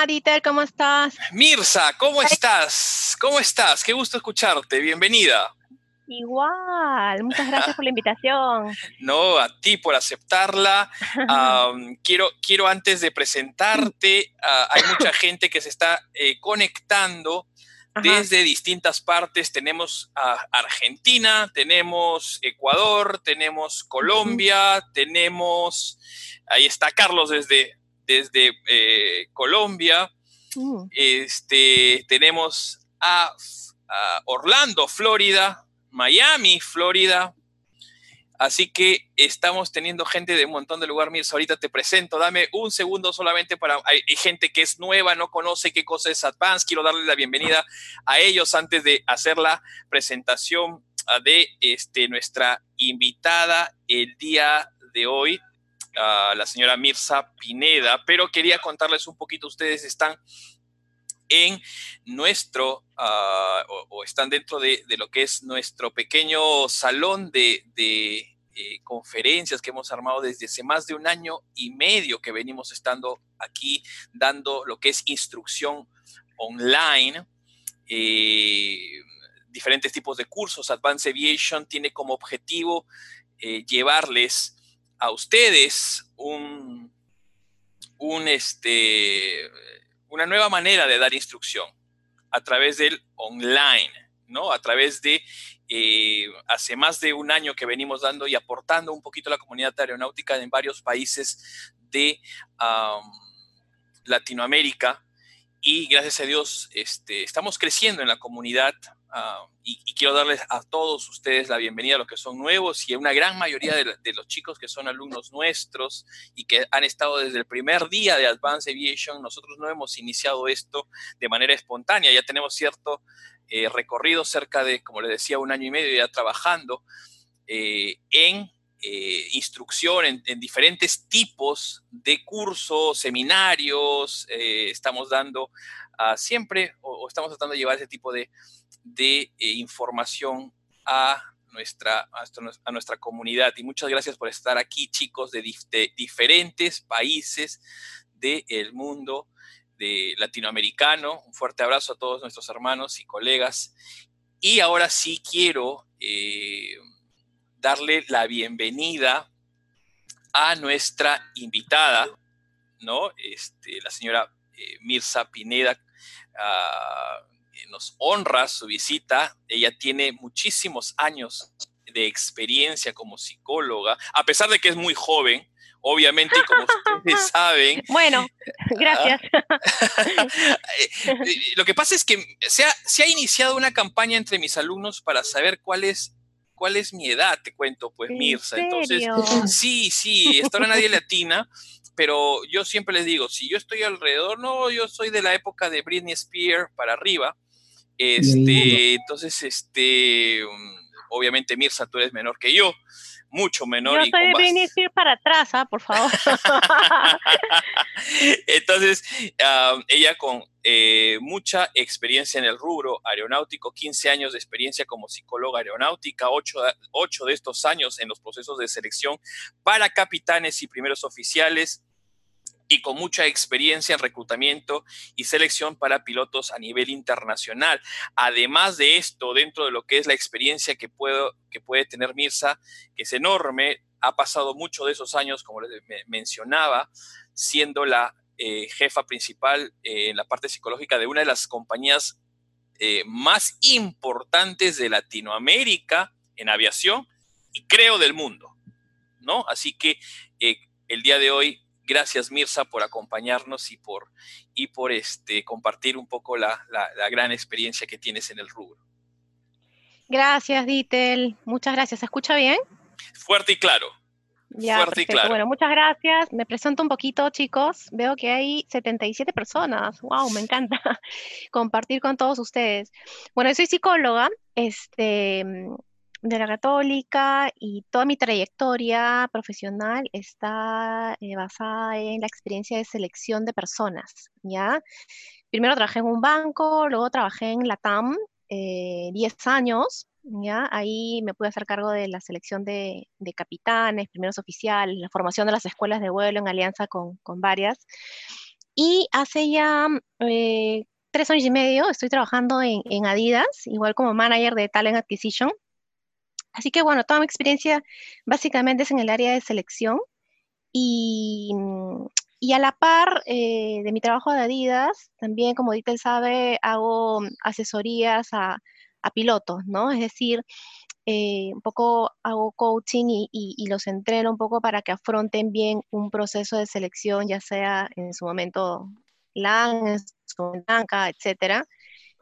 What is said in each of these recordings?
Hola, Dieter, ¿cómo estás? Mirza, ¿cómo estás? ¿Cómo estás? Qué gusto escucharte. Bienvenida. Igual, muchas gracias por la invitación. No, a ti por aceptarla. quiero, quiero antes de presentarte, hay mucha gente que se está eh, conectando desde distintas partes. Tenemos a Argentina, tenemos Ecuador, tenemos Colombia, tenemos, ahí está Carlos desde desde eh, Colombia. Mm. Este, tenemos a, Orlando, Florida, Miami, Florida. Así que estamos teniendo gente de un montón de lugares. Mirza, ahorita te presento. Dame un segundo solamente para. Hay, gente que es nueva, no conoce qué cosa es Advance. Quiero darle la bienvenida a ellos antes de hacer la presentación ah, de este, nuestra invitada el día de hoy la señora Mirza Pineda, pero quería contarles un poquito, ustedes están en nuestro, ah, o, están dentro de, lo que es nuestro pequeño salón de, eh, conferencias que hemos armado desde hace más de un año y medio que venimos estando aquí dando lo que es instrucción online. Eh, diferentes tipos de cursos. Advanced Aviation tiene como objetivo eh, llevarles a ustedes un, este, una nueva manera de dar instrucción a través del online, ¿no? A través de, eh, hace más de un año que venimos dando y aportando un poquito a la comunidad aeronáutica en varios países de Latinoamérica y gracias a Dios este, estamos creciendo en la comunidad Ah, y, quiero darles a todos ustedes la bienvenida a los que son nuevos y a una gran mayoría de, los chicos que son alumnos nuestros y que han estado desde el primer día de Advanced Aviation. Nosotros no hemos iniciado esto de manera espontánea, ya tenemos cierto eh, recorrido, cerca de, como les decía, un año y medio ya trabajando eh, en eh, instrucción en, diferentes tipos de cursos, seminarios, estamos dando ah, siempre o, estamos tratando de llevar ese tipo de, de eh, información a nuestra, a nuestra comunidad. Y muchas gracias por estar aquí, chicos, de, diferentes países del mundo de latinoamericano. Un fuerte abrazo a todos nuestros hermanos y colegas. Y ahora sí quiero eh, darle la bienvenida a nuestra invitada, ¿no? Este, la señora eh, Mirza Pineda, uh, nos honra su visita. Ella tiene muchísimos años de experiencia como psicóloga, a pesar de que es muy joven, obviamente, y como ustedes saben. Bueno, gracias. Lo que pasa es que se ha, se ha, iniciado una campaña entre mis alumnos para saber cuál es, cuál es mi edad, te cuento, pues, Mirza. Entonces, sí, sí, esto nadie latina, pero yo siempre les digo, si yo estoy alrededor, no, yo soy de la época de Britney Spears para arriba, este, entonces, este, mm, obviamente Mirza, tú eres menor que yo, mucho menor. Yo soy Britney Spears para atrás, ¿ah? por favor. entonces, ella con eh, mucha experiencia en el rubro aeronáutico, 15 años de experiencia como psicóloga aeronáutica, 8, 8 de estos años en los procesos de selección para capitanes y primeros oficiales, y con mucha experiencia en reclutamiento y selección para pilotos a nivel internacional. Además de esto, dentro de lo que es la experiencia que, puedo, que puede tener Mirza, que es enorme, ha pasado mucho de esos años, como les mencionaba, siendo la eh, jefa principal eh, en la parte psicológica de una de las compañías eh, más importantes de Latinoamérica en aviación y creo del mundo, ¿no? Así que el día de hoy Gracias Mirza por acompañarnos y por, y por este, compartir un poco la, gran experiencia que tienes en el rubro. Gracias Ditel, muchas gracias. ¿Se escucha bien? Fuerte y claro. Ya, Fuerte y claro. Bueno, muchas gracias. Me presento un poquito, chicos. Veo que hay 77 personas. Wow, me encanta compartir con todos ustedes. Bueno, soy psicóloga. Este, de la católica y toda mi trayectoria profesional está eh, basada en la experiencia de selección de personas, ¿ya? Primero trabajé en un banco, luego trabajé en la TAM 10 eh, años, ¿ya? Ahí me pude hacer cargo de la selección de, capitanes, primeros oficiales, la formación de las escuelas de vuelo en alianza con, con varias. Y hace ya eh, tres años y medio estoy trabajando en, en, Adidas, igual como manager de Talent Acquisition. Así que bueno, toda mi experiencia básicamente es en el área de selección y, y a la par eh, de mi trabajo de Adidas, también como Ditel sabe, hago asesorías a, a pilotos, ¿no? Es decir, eh, un poco hago coaching y, los entreno un poco para que afronten bien un proceso de selección, ya sea en su momento LAN, en su momento etcétera.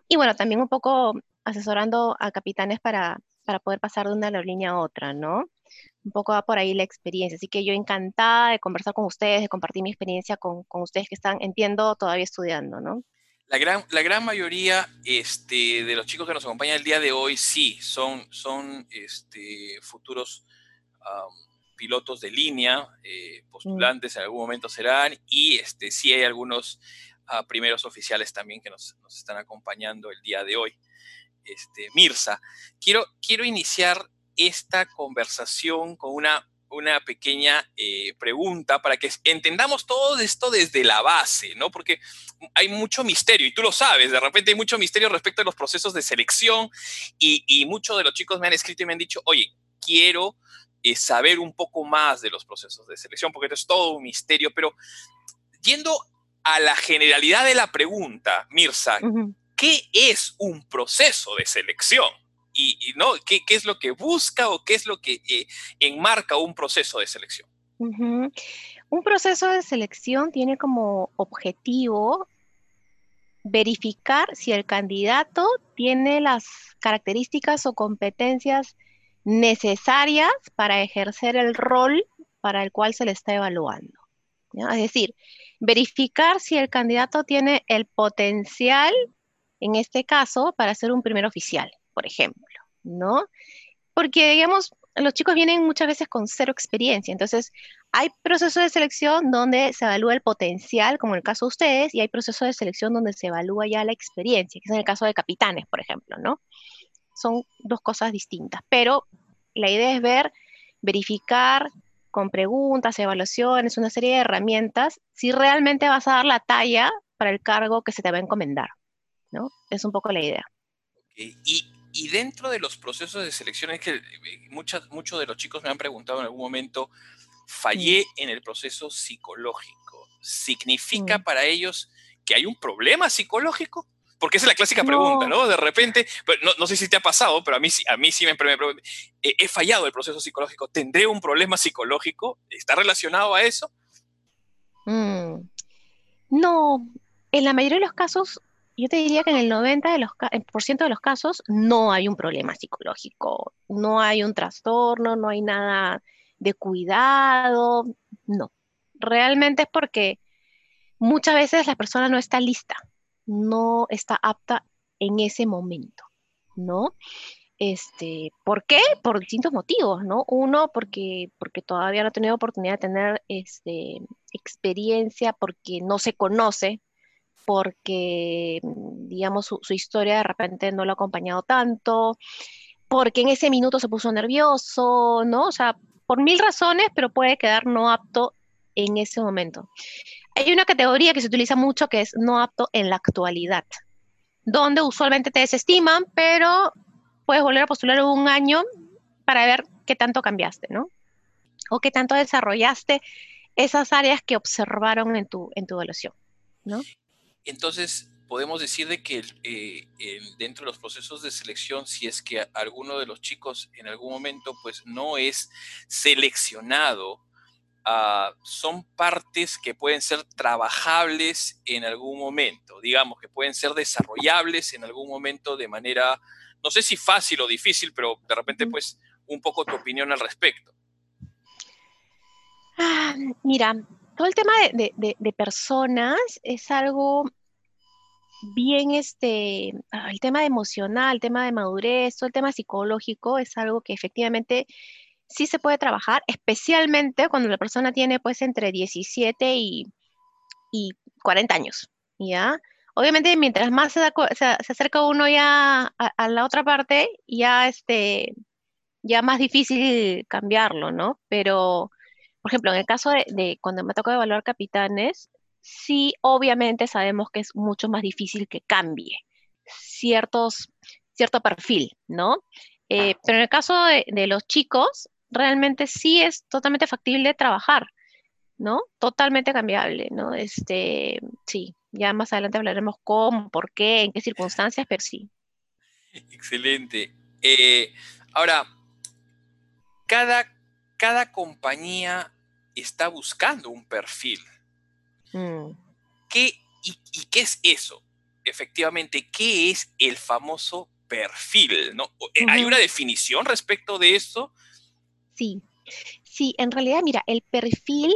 Y bueno, también un poco asesorando a capitanes para, para poder pasar de una aerolínea a otra, ¿no? Un poco va por ahí la experiencia. Así que yo encantada de conversar con ustedes, de compartir mi experiencia con, con ustedes que están, entiendo, todavía estudiando, ¿no? La gran, la gran mayoría este, de los chicos que nos acompañan el día de hoy sí, son, son este, futuros pilotos de línea, eh, postulantes en algún momento serán, y este, sí hay algunos ah, primeros oficiales también que nos, nos, están acompañando el día de hoy. Este, Mirza, quiero, quiero iniciar esta conversación con una una pequeña eh, pregunta para que entendamos todo esto desde la base, ¿no? Porque hay mucho misterio, y tú lo sabes, de repente hay mucho misterio respecto a los procesos de selección, y, muchos de los chicos me han escrito y me han dicho, oye, quiero eh, saber un poco más de los procesos de selección, porque esto es todo un misterio, pero yendo a la generalidad de la pregunta, Mirza, ¿qué es un proceso de selección? y, ¿no? ¿Qué, es lo que busca o qué es lo que eh, enmarca un proceso de selección? Un proceso de selección tiene como objetivo verificar si el candidato tiene las características o competencias necesarias para ejercer el rol para el cual se le está evaluando. Es decir, verificar si el candidato tiene el potencial, en este caso, para ser un primer oficial por ejemplo, ¿no? Porque, digamos, los chicos vienen muchas veces con cero experiencia, entonces hay procesos de selección donde se evalúa el potencial, como en el caso de ustedes, y hay procesos de selección donde se evalúa ya la experiencia, que es en el caso de capitanes, por ejemplo, ¿no? Son dos cosas distintas, pero la idea es ver, verificar con preguntas, evaluaciones, una serie de herramientas, si realmente vas a dar la talla para el cargo que se te va a encomendar, ¿no? Es un poco la idea. Y y dentro de los procesos de selección es que eh, muchas, muchos de los chicos me han preguntado en algún momento, fallé en el proceso psicológico. ¿Significa para ellos que hay un problema psicológico? Porque esa es la clásica pregunta, ¿no? De repente, no, no, sé si te ha pasado, pero a mí, a mí sí me, preguntan, he fallado el proceso psicológico, ¿tendré un problema psicológico? ¿Está relacionado a eso? Mm. No, en la mayoría de los casos yo te diría que en el 90% de los, por ciento de los casos no hay un problema psicológico, no hay un trastorno, no hay nada de cuidado, no. Realmente es porque muchas veces la persona no está lista, no está apta en ese momento, ¿no? Este, ¿Por qué? Por distintos motivos, ¿no? Uno, porque, porque todavía no ha tenido oportunidad de tener este, experiencia, porque no se conoce porque, digamos, su, historia de repente no lo ha acompañado tanto, porque en ese minuto se puso nervioso, ¿no? O sea, por mil razones, pero puede quedar no apto en ese momento. Hay una categoría que se utiliza mucho que es no apto en la actualidad, donde usualmente te desestiman, pero puedes volver a postular un año para ver qué tanto cambiaste, ¿no? O qué tanto desarrollaste esas áreas que observaron en tu, en tu evaluación, ¿no? Entonces, podemos decir de que eh, dentro de los procesos de selección, si es que alguno de los chicos en algún momento pues no es seleccionado, ah, son partes que pueden ser trabajables en algún momento, digamos, que pueden ser desarrollables en algún momento de manera, no sé si fácil o difícil, pero de repente pues un poco tu opinión al respecto. Ah, mira, todo el tema de, personas es algo bien, este, ah, el tema emocional, el tema de madurez, todo el tema psicológico es algo que efectivamente sí se puede trabajar, especialmente cuando la persona tiene pues entre 17 y, 40 años, ¿ya? Obviamente, mientras más se, acerca uno ya a, la otra parte, ya, este, ya más difícil cambiarlo, ¿no? Pero por ejemplo, en el caso de, cuando me tocó evaluar capitanes, sí, obviamente sabemos que es mucho más difícil que cambie ciertos, cierto perfil, ¿no? Eh, pero en el caso de, de, los chicos, realmente sí es totalmente factible trabajar, ¿no? Totalmente cambiable, ¿no? Este, sí, ya más adelante hablaremos cómo, por qué, en qué circunstancias, pero sí. Excelente. Eh, ahora, cada, cada compañía está buscando un perfil. Mm. ¿Qué, y, qué es eso? Efectivamente, ¿qué es el famoso perfil? ¿no? Eh, ¿Hay una definición respecto de eso? Sí, sí, en realidad, mira, el perfil,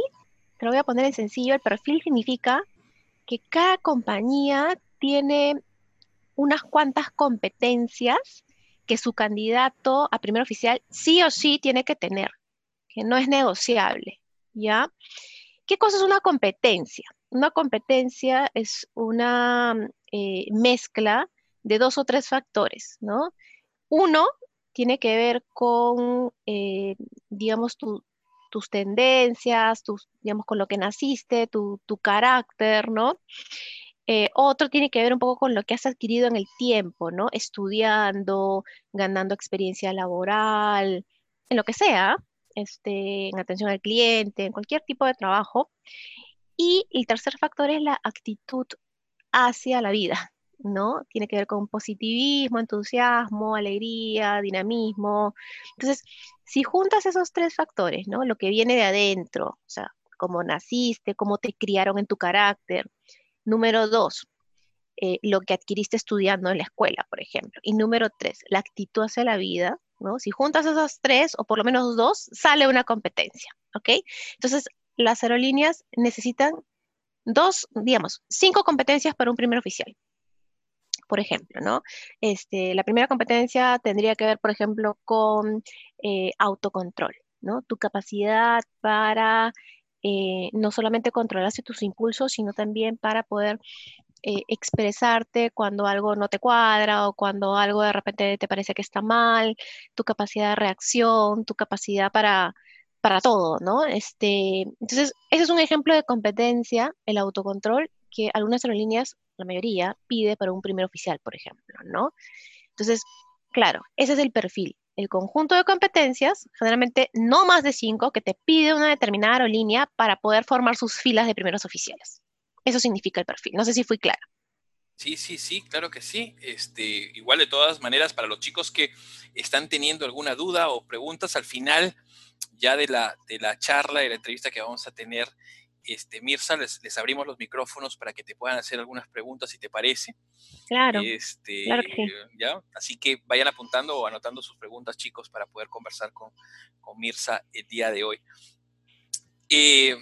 te lo voy a poner en sencillo, el perfil significa que cada compañía tiene unas cuantas competencias que su candidato a primer oficial sí o sí tiene que tener, que no es negociable, ¿Qué cosa es una competencia? Una competencia es una eh, mezcla de dos o tres factores, ¿no? Uno tiene que ver con, eh, digamos, tus tendencias, tus, digamos, con lo que naciste, tu, tu carácter, ¿no? Eh, otro tiene que ver un poco con lo que has adquirido en el tiempo, ¿no? Estudiando, ganando experiencia laboral, en lo que sea, este, en atención al cliente, en cualquier tipo de trabajo. Y el tercer factor es la actitud hacia la vida, ¿no? Tiene que ver con positivismo, entusiasmo, alegría, dinamismo. Entonces, si juntas esos tres factores, ¿no? Lo que viene de adentro, o sea, cómo naciste, cómo te criaron en tu carácter, Número dos, eh, lo que adquiriste estudiando en la escuela, por ejemplo. Y número tres, la actitud hacia la vida, Si juntas esas tres, o por lo menos dos, sale una competencia, ¿ok? Entonces, las aerolíneas necesitan dos, digamos, cinco competencias para un primer oficial. Por ejemplo, ¿no? Este, la primera competencia tendría que ver, por ejemplo, con eh, autocontrol, ¿no? Tu capacidad para eh, no solamente controlarse tus impulsos, sino también para poder eh, expresarte cuando algo no te cuadra o cuando algo de repente te parece que está mal, tu capacidad de reacción, tu capacidad para, para todo, ¿no? Este, entonces, ese es un ejemplo de competencia, el autocontrol, que algunas aerolíneas, la mayoría, pide para un primer oficial, por ejemplo, ¿no? Entonces, claro, ese es el perfil el conjunto de competencias, generalmente no más de cinco, que te pide una determinada aerolínea para poder formar sus filas de primeros oficiales. Eso significa el perfil. No sé si fui clara. Sí, sí, sí, claro que sí. Este, igual de todas maneras, para los chicos que están teniendo alguna duda o preguntas al final ya de la, de la charla, de la entrevista que vamos a tener, este, Mirza, les, abrimos los micrófonos para que te puedan hacer algunas preguntas, si te parece. Claro. Este, ¿ya? Así que vayan apuntando o anotando sus preguntas, chicos, para poder conversar con, Mirza el día de hoy. Eh,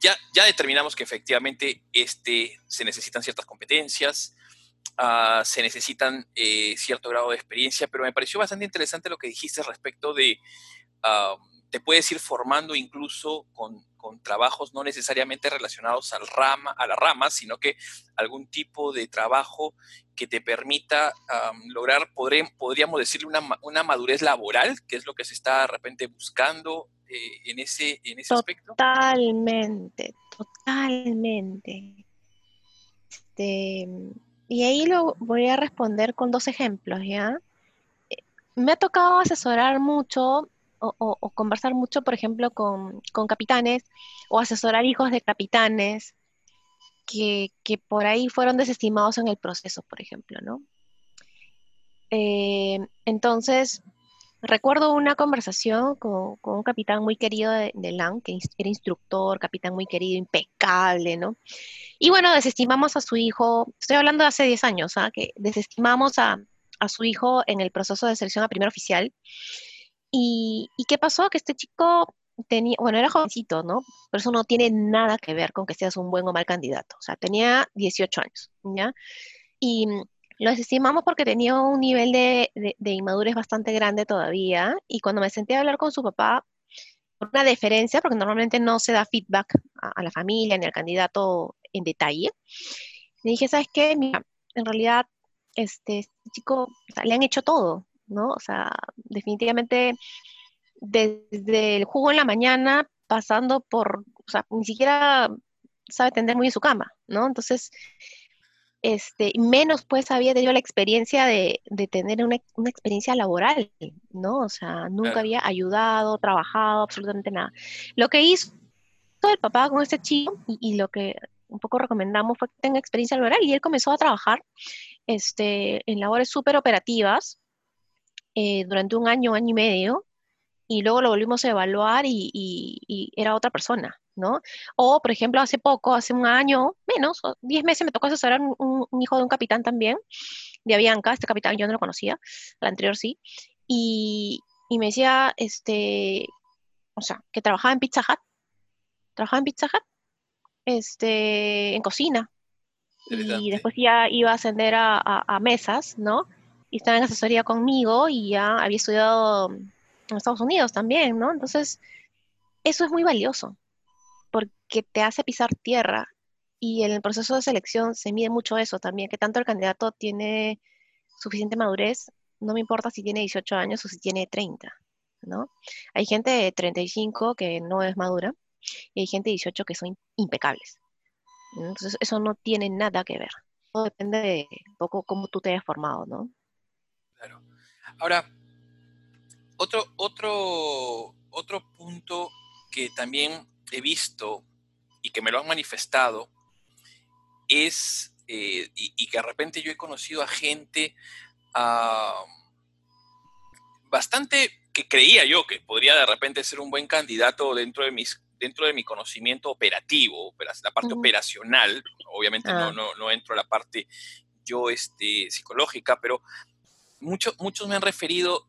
ya, ya, determinamos que efectivamente este, se necesitan ciertas competencias, ah, se necesitan eh, cierto grado de experiencia, pero me pareció bastante interesante lo que dijiste respecto de ah, te puedes ir formando incluso con, trabajos no necesariamente relacionados al rama, a la rama, sino que algún tipo de trabajo que te permita lograr, podríamos decirle, una, madurez laboral, que es lo que se está de repente buscando eh, en ese, en ese aspecto. Totalmente, totalmente. Este, y ahí lo voy a responder con dos ejemplos, ¿ya? Eh, me ha tocado asesorar mucho o, conversar mucho, por ejemplo, con, capitanes o asesorar hijos de capitanes que, por ahí fueron desestimados en el proceso, por ejemplo, ¿no? Eh, entonces, recuerdo una conversación con, un capitán muy querido de, de, LAN, que era instructor, capitán muy querido, impecable, ¿no? Y bueno, desestimamos a su hijo, estoy hablando de hace 10 años, ¿ah? que desestimamos a, a, su hijo en el proceso de selección a primer oficial y, qué pasó? Que este chico tenía, bueno, era jovencito, ¿no? Pero eso no tiene nada que ver con que seas un buen o mal candidato. O sea, tenía 18 años, ¿ya? Y lo desestimamos porque tenía un nivel de, inmadurez bastante grande todavía. Y cuando me senté a hablar con su papá, por una deferencia, porque normalmente no se da feedback a, la familia ni al candidato en detalle, le dije, ¿sabes qué? Mira, en realidad, este, este chico, le han hecho todo, ¿no? O sea, definitivamente desde el jugo en la mañana, pasando por, o sea, ni siquiera sabe tender muy en su cama, ¿no? Entonces, este, menos pues había tenido la experiencia de, tener una, experiencia laboral, ¿no? O sea, nunca había ayudado, trabajado, absolutamente nada. Lo que hizo el papá con este chico y, lo que un poco recomendamos fue que tenga experiencia laboral y él comenzó a trabajar este, en labores súper operativas eh, durante un año, año y medio, y luego lo volvimos a evaluar y, era otra persona, ¿no? O, por ejemplo, hace poco, hace un año, menos, diez meses, me tocó asesorar un, un, hijo de un capitán también, de Avianca, este capitán yo no lo conocía, el anterior sí, y, me decía, este, o sea, que trabajaba en Pizza Hut, trabajaba en Pizza Hut, este, en cocina, y después ya iba a ascender a, a mesas, ¿no? Y estaba en asesoría conmigo y ya había estudiado en Estados Unidos también, ¿no? Entonces, eso es muy valioso, porque te hace pisar tierra y en el proceso de selección se mide mucho eso también, que tanto el candidato tiene suficiente madurez, no me importa si tiene 18 años o si tiene 30, ¿no? Hay gente de 35 que no es madura y hay gente de 18 que son impecables. Entonces, eso no tiene nada que ver. Todo depende de un poco cómo tú te hayas formado, ¿no? Ahora, otro, otro, otro punto que también he visto y que me lo han manifestado es, eh, y, que de repente yo he conocido a gente bastante que creía yo que podría de repente ser un buen candidato dentro de mis dentro de mi conocimiento operativo, la parte operacional, obviamente ah. no, no, entro a la parte yo este, psicológica, pero muchos muchos me han referido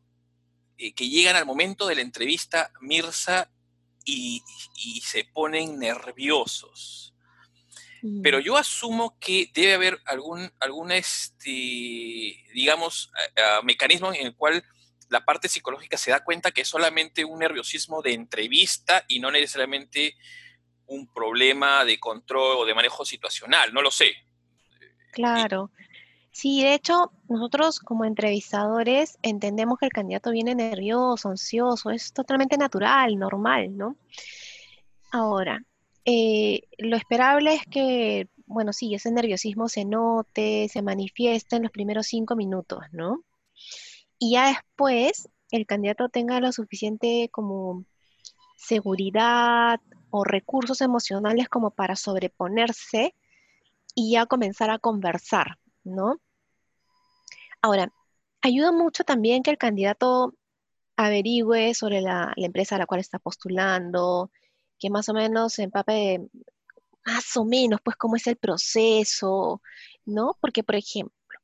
eh, que llegan al momento de la entrevista, Mirza, y, se ponen nerviosos. Pero yo asumo que debe haber algún, algún este, digamos, mecanismo en el cual la parte psicológica se da cuenta que es solamente un nerviosismo de entrevista y no necesariamente un problema de control o de manejo situacional, no lo sé. Claro. Sí, de hecho, nosotros como entrevistadores entendemos que el candidato viene nervioso, ansioso, es totalmente natural, normal, ¿no? Ahora, eh, lo esperable es que, bueno, sí, ese nerviosismo se note, se manifieste en los primeros cinco minutos, ¿no? Y ya después el candidato tenga lo suficiente como seguridad o recursos emocionales como para sobreponerse y ya comenzar a conversar, ¿no? Ahora, ayuda mucho también que el candidato averigüe sobre la, empresa a la cual está postulando, que más o menos se empape más o menos, pues, cómo es el proceso, ¿no? Porque, por ejemplo,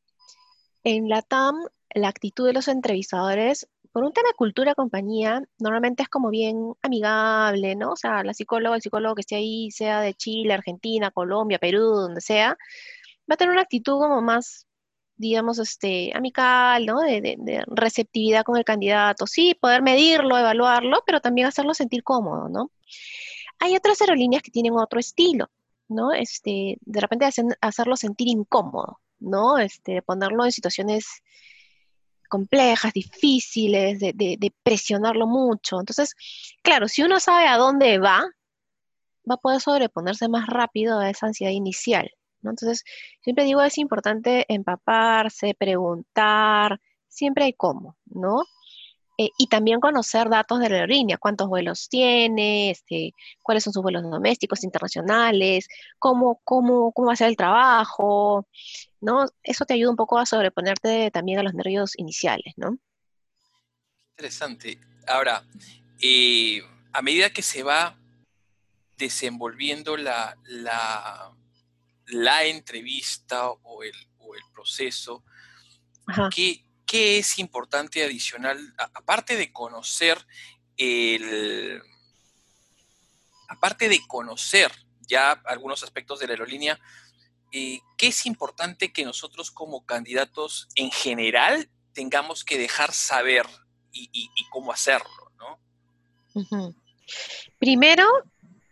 en la TAM, la actitud de los entrevistadores, por un tema de cultura compañía, normalmente es como bien amigable, ¿no? O sea, la psicóloga, el psicólogo que esté ahí, sea de Chile, Argentina, Colombia, Perú, donde sea, va a tener una actitud como más, digamos, este, amical, ¿no? De, receptividad con el candidato. Sí, poder medirlo, evaluarlo, pero también hacerlo sentir cómodo, ¿no? Hay otras aerolíneas que tienen otro estilo, ¿no? Este, de repente hacerlo sentir incómodo, ¿no? Este, ponerlo en situaciones complejas, difíciles, de, de, presionarlo mucho. Entonces, claro, si uno sabe a dónde va, va a poder sobreponerse más rápido a esa ansiedad inicial. Entonces, siempre digo, es importante empaparse, preguntar, siempre hay cómo, ¿no? Eh, y también conocer datos de la aerolínea, cuántos vuelos tiene, este, cuáles son sus vuelos domésticos, internacionales, cómo, cómo, cómo va a ser el trabajo, ¿no? Eso te ayuda un poco a sobreponerte también a los nervios iniciales, ¿no? Interesante. Ahora, eh, a medida que se va desenvolviendo la, la entrevista o el, proceso, ¿qué, es importante adicional, aparte de conocer el, aparte de conocer ya algunos aspectos de la aerolínea, eh, ¿qué es importante que nosotros como candidatos en general tengamos que dejar saber y, cómo hacerlo? ¿no? Primero,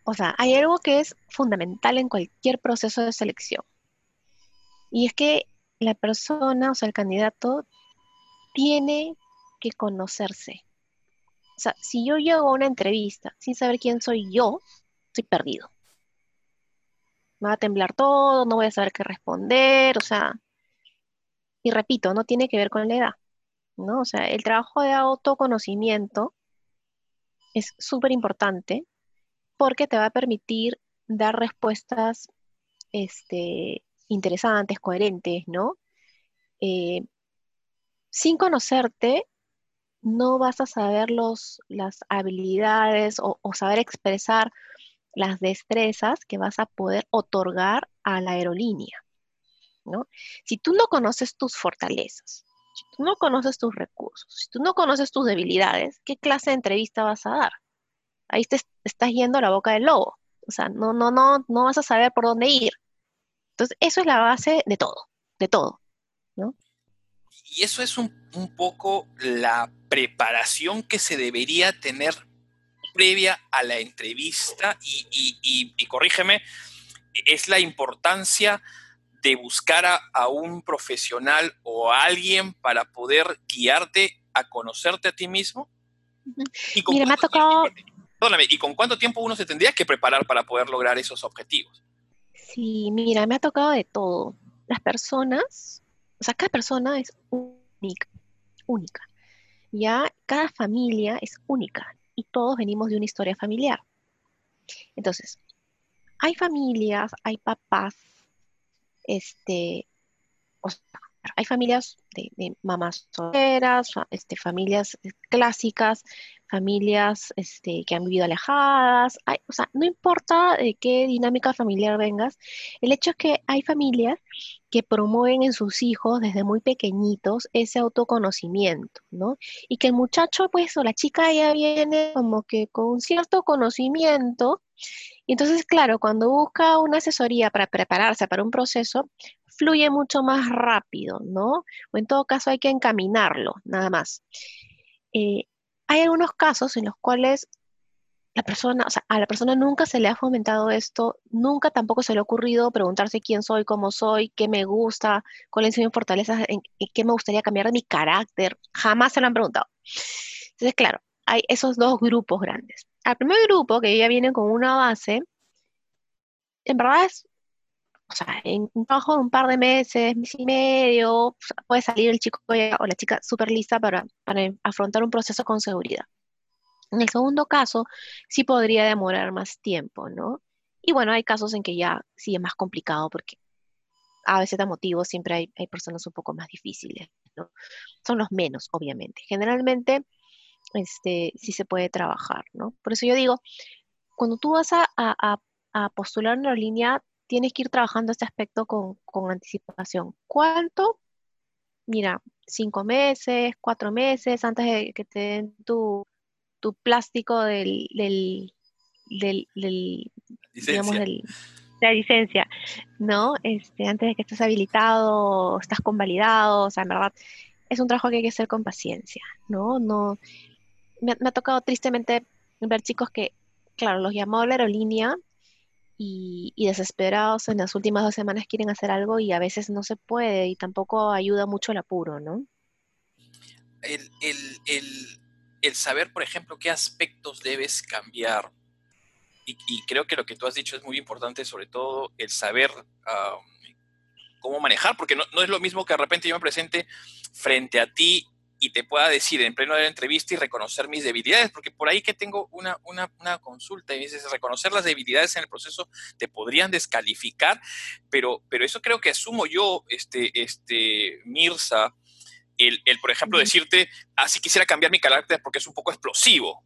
o sea, hay algo que es fundamental en cualquier proceso de selección. Y es que la persona, o sea, el candidato, tiene que conocerse. O sea, si yo llego a una entrevista sin saber quién soy yo, estoy perdido. me va a temblar todo, no voy a saber qué responder, o sea, y repito, no tiene que ver con la edad, ¿no? O sea, el trabajo de autoconocimiento es súper importante porque te va a permitir dar respuestas este, interesantes, coherentes, ¿no? Eh, sin conocerte, no vas a saber las habilidades o, saber expresar las destrezas que vas a poder otorgar a la aerolínea. ¿no? Si tú no conoces tus fortalezas, si tú no conoces tus recursos, si tú no conoces tus debilidades, ¿qué clase de entrevista vas a dar? Ahí te estás yendo a la boca del lobo. O sea, no, no, no, no vas a saber por dónde ir. Entonces, eso es la base de todo, de todo, ¿no? Y eso es un, poco la preparación que se debería tener previa a la entrevista y, corrígeme, es la importancia de buscar a, un profesional o a alguien para poder guiarte a conocerte a ti mismo. ¿Y Mira, me ha tocado... ¿y con cuánto tiempo uno se tendría que preparar para poder lograr esos objetivos? Sí, mira, me ha tocado de todo. Las personas, o sea, cada persona es única, única. Ya cada familia es única y todos venimos de una historia familiar. Entonces, hay familias, hay papás, este, o sea, hay familias de, mamás solteras, este, familias eh, clásicas, familias este, que han vivido alejadas, o sea, no importa de qué dinámica familiar vengas, el hecho es que hay familias que promueven en sus hijos desde muy pequeñitos ese autoconocimiento, ¿no? Y que el muchacho, pues, o la chica ya viene como que con cierto conocimiento, y entonces, claro, cuando busca una asesoría para prepararse para un proceso, fluye mucho más rápido, ¿no? O en todo caso hay que encaminarlo, nada más. Eh, hay algunos casos en los cuales la persona, o sea, a la persona nunca se le ha fomentado esto, nunca tampoco se le ha ocurrido preguntarse quién soy, cómo soy, qué me gusta, cuáles son mis fortalezas, qué me gustaría cambiar de mi carácter, jamás se lo han preguntado. Entonces, claro, hay esos dos grupos grandes. Al primer grupo, que ya viene con una base, en verdad es o sea, en un trabajo de un par de meses, mes y medio, puede salir el chico o la chica súper lista para, afrontar un proceso con seguridad. En el segundo caso, sí podría demorar más tiempo, ¿no? Y bueno, hay casos en que ya sí es más complicado porque a veces de motivo siempre hay, hay, personas un poco más difíciles, ¿no? Son los menos, obviamente. Generalmente, este, sí se puede trabajar, ¿no? Por eso yo digo, cuando tú vas a, a, a postular una línea, tienes que ir trabajando este aspecto con, anticipación. ¿Cuánto? Mira, cinco meses, cuatro meses antes de que te den tu, plástico del, del, del, digamos, de la licencia, ¿no? Este, antes de que estés habilitado, estás convalidado, o sea, en verdad, es un trabajo que hay que hacer con paciencia, ¿no? No, me, ha tocado tristemente ver chicos que, claro, los llamó la aerolínea y, desesperados en las últimas dos semanas quieren hacer algo y a veces no se puede y tampoco ayuda mucho el apuro, ¿no? El, saber, por ejemplo, qué aspectos debes cambiar. Y, creo que lo que tú has dicho es muy importante, sobre todo el saber cómo manejar, porque no, no, es lo mismo que de repente yo me presente frente a ti y te pueda decir en pleno de la entrevista y reconocer mis debilidades, porque por ahí que tengo una, una, una, consulta y dices, reconocer las debilidades en el proceso te podrían descalificar, pero, pero eso creo que asumo yo, este, este, Mirza, el, el por ejemplo, decirte, así ah, quisiera cambiar mi carácter porque es un poco explosivo.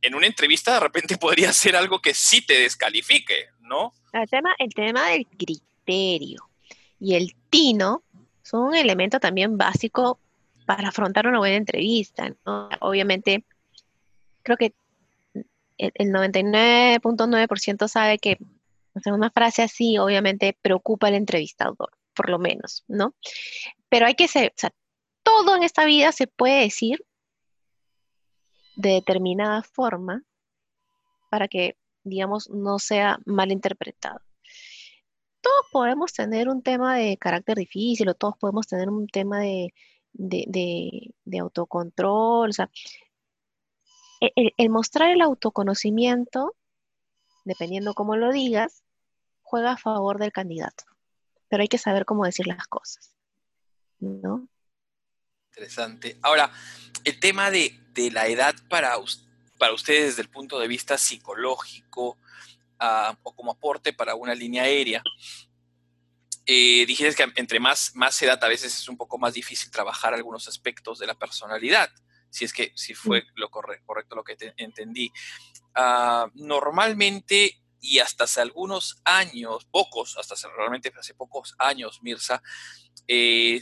En una entrevista de repente podría ser algo que sí te descalifique, ¿no? El tema, el tema del criterio y el tino son un elemento también básico para afrontar una buena entrevista. Obviamente, creo que el 99.9% sabe que una frase así obviamente preocupa al entrevistador, por lo menos, ¿no? Pero hay que ser, o sea, todo en esta vida se puede decir de determinada forma para que, digamos, no sea mal interpretado. Todos podemos tener un tema de carácter difícil o todos podemos tener un tema de, de, autocontrol, o sea, e, el, mostrar el autoconocimiento, dependiendo cómo lo digas, juega a favor del candidato. Pero hay que saber cómo decir las cosas. ¿No? Interesante. Ahora, el tema de, la edad para, para ustedes desde el punto de vista psicológico ah, o como aporte para una línea aérea. Eh, dijiste que entre más, más edad a veces es un poco más difícil trabajar algunos aspectos de la personalidad, si es que si fue lo correcto lo que entendí. Ah, normalmente y hasta hace algunos años, pocos, hasta realmente hace pocos años, Mirza, eh,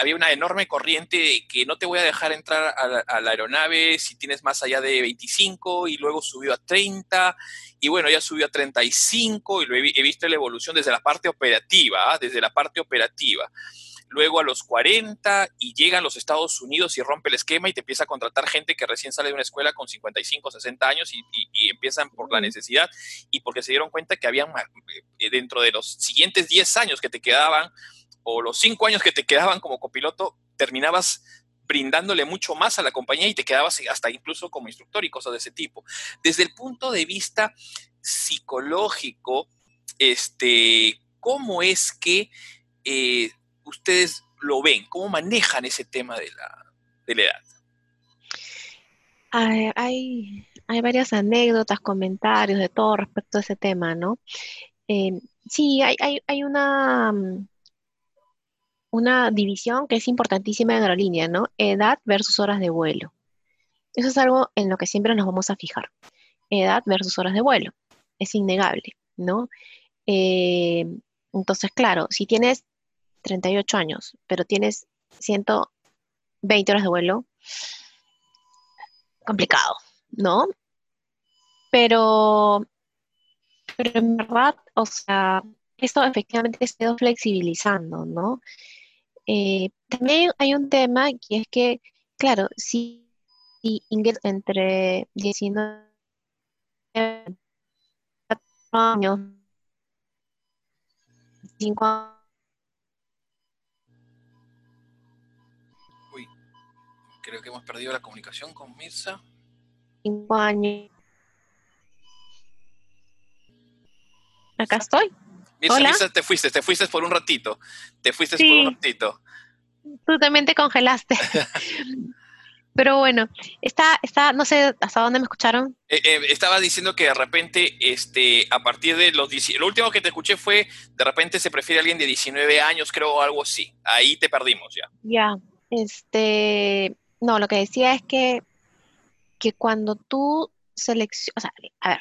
había una enorme corriente que no te voy a dejar entrar a la, aeronave si tienes más allá de 25 y luego subió a 30 y bueno, ya subió a 35 y lo he, visto la evolución desde la parte operativa, ¿ah? desde la parte operativa luego a los 40 y llega a los Estados Unidos y rompe el esquema y te empieza a contratar gente que recién sale de una escuela con 55, 60 años y, empiezan por la necesidad y porque se dieron cuenta que habían eh, dentro de los siguientes 10 años que te quedaban o los 5 años que te quedaban como copiloto, terminabas brindándole mucho más a la compañía y te quedabas hasta incluso como instructor y cosas de ese tipo. Desde el punto de vista psicológico, este, ¿cómo es que eh, ustedes lo ven? ¿Cómo manejan ese tema de la, edad? Hay, hay, varias anécdotas, comentarios de todo respecto a ese tema, ¿no? Eh, sí, hay, hay, una, una división que es importantísima en aerolínea, ¿no? Edad versus horas de vuelo. Eso es algo en lo que siempre nos vamos a fijar. Edad versus horas de vuelo. Es innegable, ¿no? Eh, entonces, claro, si tienes 38 años, pero tienes 120 horas de vuelo, complicado, ¿no? Pero, pero en verdad, o sea, esto efectivamente se ha flexibilizando, ¿no? Eh, también hay un tema que es que, claro, si, Ingrid entre 19 años, 5 años, Creo que hemos perdido la comunicación con Mirza. Cinco años. Acá estoy. Mirza, te fuiste, te fuiste por un ratito. Te fuiste por un ratito. Tú también te congelaste. Pero bueno, está, está, no sé hasta dónde me escucharon. Eh, eh, estaba diciendo que de repente, este, a partir de los lo último que te escuché fue, de repente se prefiere alguien de 19 años, creo, o algo así. Ahí te perdimos ya. Ya, este, no, lo que decía es que, que cuando tú seleccionas, o sea, a ver,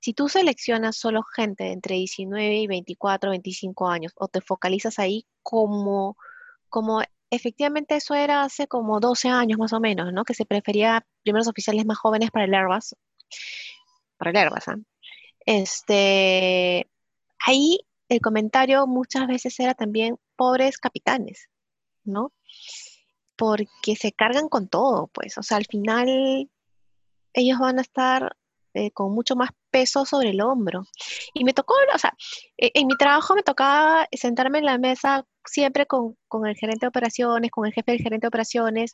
si tú seleccionas solo gente entre 19 y 24, 25 años, o te focalizas ahí como, como efectivamente eso era hace como 12 años más o menos, ¿no? Que se prefería primeros oficiales más jóvenes para el Airbus, para el Airbus, ¿ah? Este, ahí el comentario muchas veces era también pobres capitanes, ¿no? Porque se cargan con todo, pues, o sea, al final ellos van a estar eh, con mucho más peso sobre el hombro. Y me tocó, o sea, e, en mi trabajo me tocaba sentarme en la mesa siempre con, el gerente de operaciones, con el jefe del gerente de operaciones,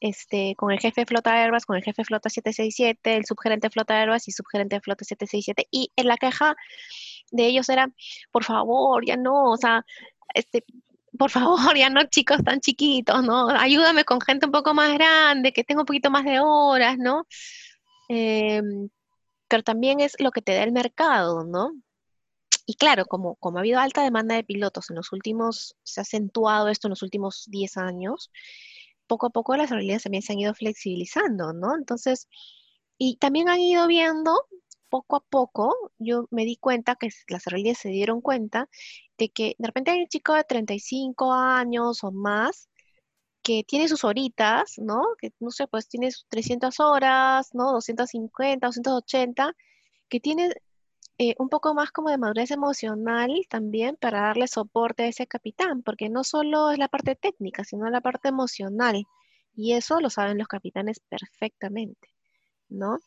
este, con el jefe de flota Airbus, con el jefe de flota 767, el subgerente de flota Airbus y subgerente de flota 767. Y en la queja de ellos era, por favor, ya no, o sea, este, por favor, ya no chicos tan chiquitos, ¿no? Ayúdame con gente un poco más grande, que tenga un poquito más de horas, ¿no? Em, pero también es lo que te da el mercado, ¿no? Y claro, como, como ha habido alta demanda de pilotos en los últimos, se ha acentuado esto en los últimos 10 años, poco a poco las realidades también se han ido flexibilizando, ¿no? Entonces, y también han ido viendo poco a poco yo me di cuenta que las realidades se dieron cuenta de que de repente hay un chico de 35 años o más que tiene sus horitas, ¿no? Que no sé, pues tiene 300 horas, ¿no? 250, 280, que tiene eh, un poco más como de madurez emocional también para darle soporte a ese capitán, porque no solo es la parte técnica, sino la parte emocional. Y eso lo saben los capitanes perfectamente, ¿no?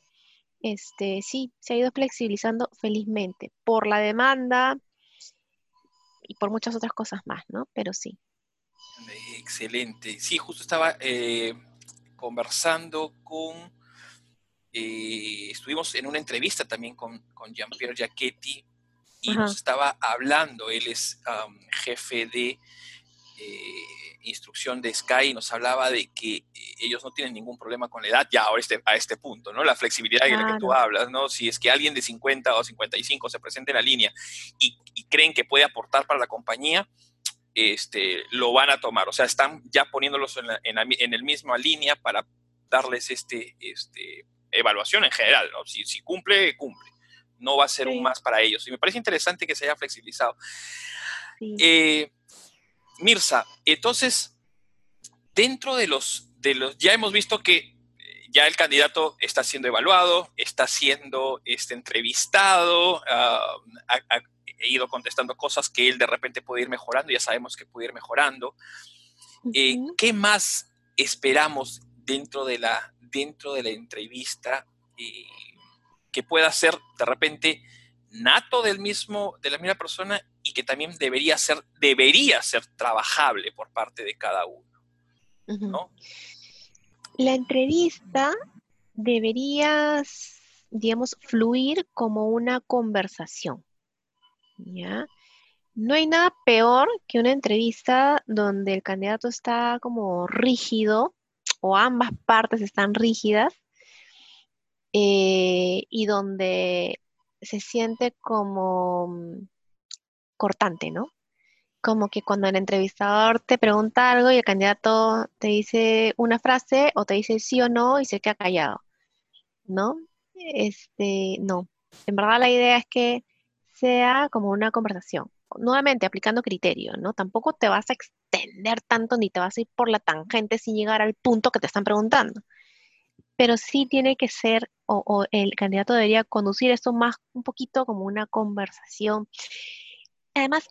Este, sí, se ha ido flexibilizando felizmente por la demanda y por muchas otras cosas más, ¿no? Pero sí. Excelente. Sí, justo estaba eh, conversando con, eh, estuvimos en una entrevista también con, Jean-Pierre Giacchetti y nos estaba hablando, él es jefe de eh, instrucción de Sky y nos hablaba de que eh, ellos no tienen ningún problema con la edad ya a este, a este punto, ¿no? La flexibilidad de la que tú hablas, ¿no? Si es que alguien de 50 o 55 se presenta en la línea y, creen que puede aportar para la compañía, este, lo van a tomar. O sea, están ya poniéndolos en, en, el mismo línea para darles este, este evaluación en general. ¿no? Si, si, cumple, cumple. No va a ser un más para ellos. Y me parece interesante que se haya flexibilizado. Eh, Mirza, entonces, dentro de los, de los, ya hemos visto que eh, ya el candidato está siendo evaluado, está siendo este, entrevistado, ah, ha, ido contestando cosas que él de repente puede ir mejorando, ya sabemos que puede ir mejorando. Eh, ¿Qué más esperamos dentro de la, dentro de la entrevista eh, que pueda ser de repente nato del mismo, de la misma persona y que también debería ser, debería ser trabajable por parte de cada uno. La entrevista debería, digamos, fluir como una conversación. ¿Ya? No hay nada peor que una entrevista donde el candidato está como rígido o ambas partes están rígidas eh, y donde se siente como mm, cortante, ¿no? Como que cuando el entrevistador te pregunta algo y el candidato te dice una frase o te dice sí o no y se queda callado, ¿no? Este, no. En verdad la idea es que sea como una conversación. Nuevamente, aplicando criterio, ¿no? Tampoco te vas a extender tanto ni te vas a ir por la tangente sin llegar al punto que te están preguntando. Pero sí tiene que ser, o, o el candidato debería conducir esto más un poquito como una conversación. Además,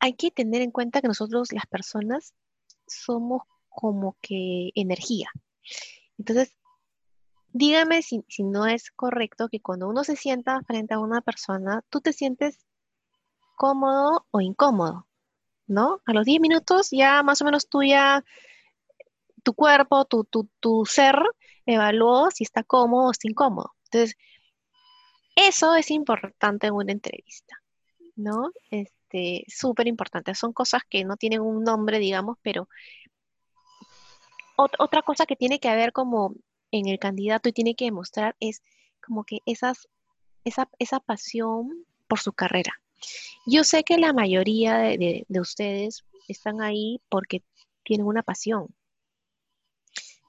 hay que tener en cuenta que nosotros las personas somos como que energía. Entonces, dígame si, no es correcto que cuando uno se sienta frente a una persona, tú te sientes cómodo o incómodo, ¿no? A los 10 minutos ya más o menos tú ya, tu cuerpo, tu, tu, tu ser evaluó si está cómodo o está incómodo. Entonces, eso es importante en una entrevista. ¿No? Este, súper importante. Son cosas que no tienen un nombre, digamos, pero otra cosa que tiene que haber como en el candidato y tiene que demostrar es como que esas, esa, esa pasión por su carrera. Yo sé que la mayoría de ustedes están ahí porque tienen una pasión,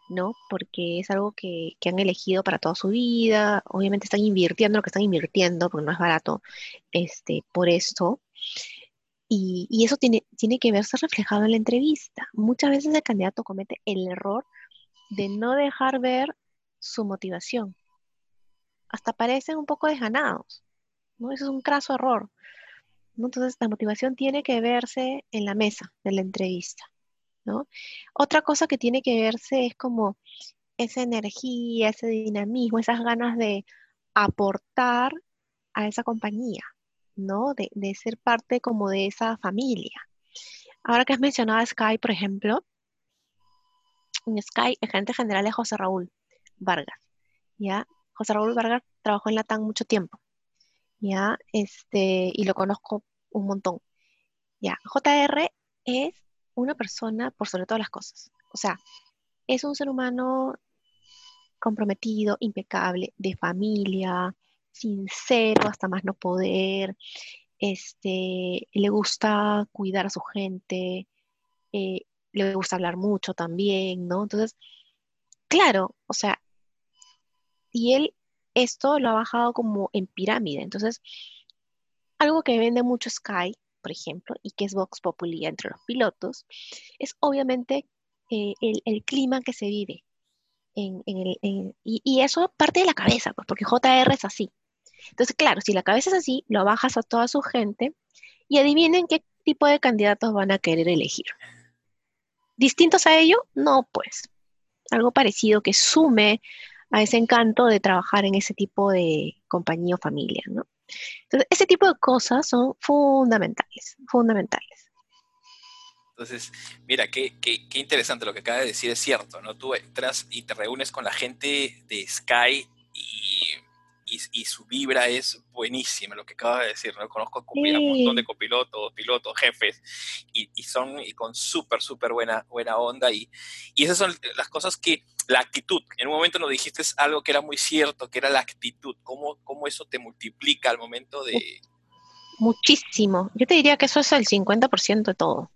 ¿no? Porque es algo que, han elegido para toda su vida, obviamente están invirtiendo lo que están invirtiendo, porque no es barato, este, por esto. Y, eso tiene, tiene que verse reflejado en la entrevista. Muchas veces el candidato comete el error de no dejar ver su motivación. Hasta parecen un poco desganados, ¿no? Eso es un craso error. Entonces, la motivación tiene que verse en la mesa de la entrevista. Otra cosa que tiene que verse es como esa energía, ese dinamismo, esas ganas de aportar a esa compañía, ¿no? De, ser parte como de esa familia. Ahora que has mencionado a Sky, por ejemplo, en Sky el gerente general es José Raúl Vargas, ¿ya? José Raúl Vargas trabajó en Latam mucho tiempo, ¿ya? Este, y lo conozco un montón, ¿ya? JR es una persona por sobre todas las cosas. O sea, es un ser humano comprometido, impecable, de familia, sincero hasta más no poder, este, le gusta cuidar a su gente, eh, le gusta hablar mucho también, ¿no? Entonces, claro, o sea, y él esto lo ha bajado como en pirámide. Entonces, algo que vende mucho Sky por ejemplo, y que es Vox Populi entre los pilotos, es obviamente eh, el, clima que se vive. En, el, y, eso parte de la cabeza, pues, porque JR es así. Entonces, claro, si la cabeza es así, lo bajas a toda su gente y adivinen qué tipo de candidatos van a querer elegir. ¿Distintos a ello? No, pues. Algo parecido que sume a ese encanto de trabajar en ese tipo de compañía o familia, ¿no? Entonces, ese tipo de cosas son fundamentales, fundamentales. Entonces, mira, qué, qué, qué, interesante lo que acaba de decir, es cierto, ¿no? Tú entras y te reúnes con la gente de Sky y, y, su vibra es buenísima, lo que acaba de decir, ¿no? Conozco un montón de copilotos, pilotos, jefes, y, son y con súper, súper buena, buena onda, y, y esas son las cosas que, la actitud, en un momento nos dijiste algo que era muy cierto, que era la actitud, cómo, cómo eso te multiplica al momento de... Muchísimo, yo te diría que eso es el 50% de todo.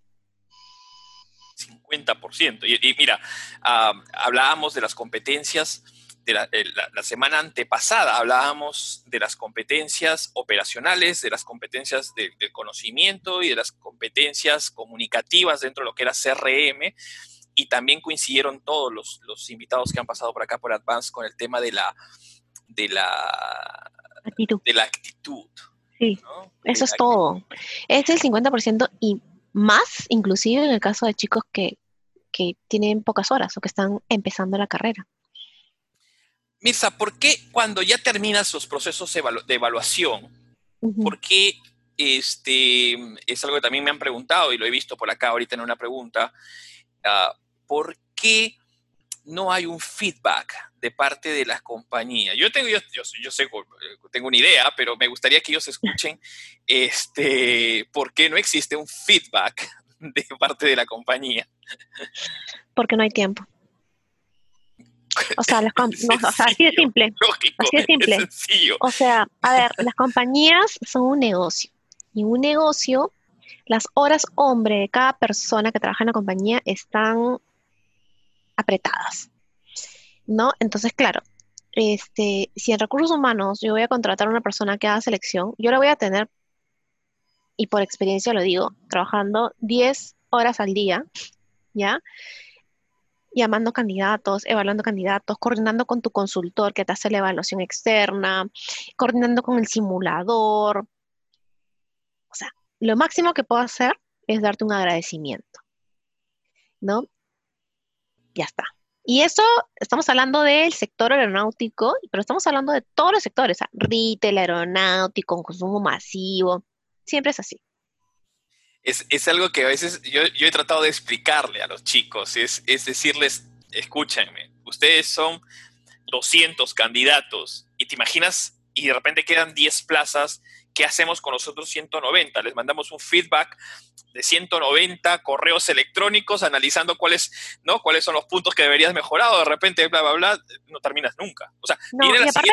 50%. Y, mira, ah, hablábamos de las competencias eh, la, semana antepasada hablábamos de las competencias operacionales, de las competencias del conocimiento y de las competencias comunicativas dentro de lo que era CRM. Y también coincidieron todos los, invitados que han pasado por acá por Advance con el tema de la, de la, actitud. De la actitud sí, eso es todo. Es el 50% y más, inclusive en el caso de chicos que, que tienen pocas horas o que están empezando la carrera. Mirza, ¿por qué cuando ya terminas los procesos de evaluación, por qué este, es algo que también me han preguntado y lo he visto por acá ahorita en una pregunta, ah, ¿por qué no hay un feedback de parte de las compañías? Yo tengo, yo, yo, sé, tengo una idea, pero me gustaría que ellos escuchen este, por qué no existe un feedback de parte de la compañía. Porque no hay tiempo. O sea, así de simple. así de simple. o sea, a ver, las compañías son un negocio. Y un negocio, las horas hombre de cada persona que trabaja en la compañía están apretadas. ¿No? Entonces, claro, este, si en recursos humanos yo voy a contratar a una persona que haga selección, yo la voy a tener, y por experiencia lo digo, trabajando 10 horas al día, ¿ya? Llamando candidatos, evaluando candidatos, coordinando con tu consultor que te hace la evaluación externa, coordinando con el simulador. O sea, lo máximo que puedo hacer es darte un agradecimiento. ¿No? Ya está. Y eso, estamos hablando del sector aeronáutico, pero estamos hablando de todos los sectores, o sea, retail, aeronáutico, consumo masivo, siempre es así es, algo que a veces yo, he tratado de explicarle a los chicos, es, decirles, escúchenme, ustedes son 200 candidatos y te imaginas y de repente quedan 10 plazas, ¿qué hacemos con los otros 190? Les mandamos un feedback de 190 correos electrónicos analizando cuáles, ¿no? cuáles son los puntos que deberías mejorar o de repente bla, bla, bla, no terminas nunca. O sea, aparte,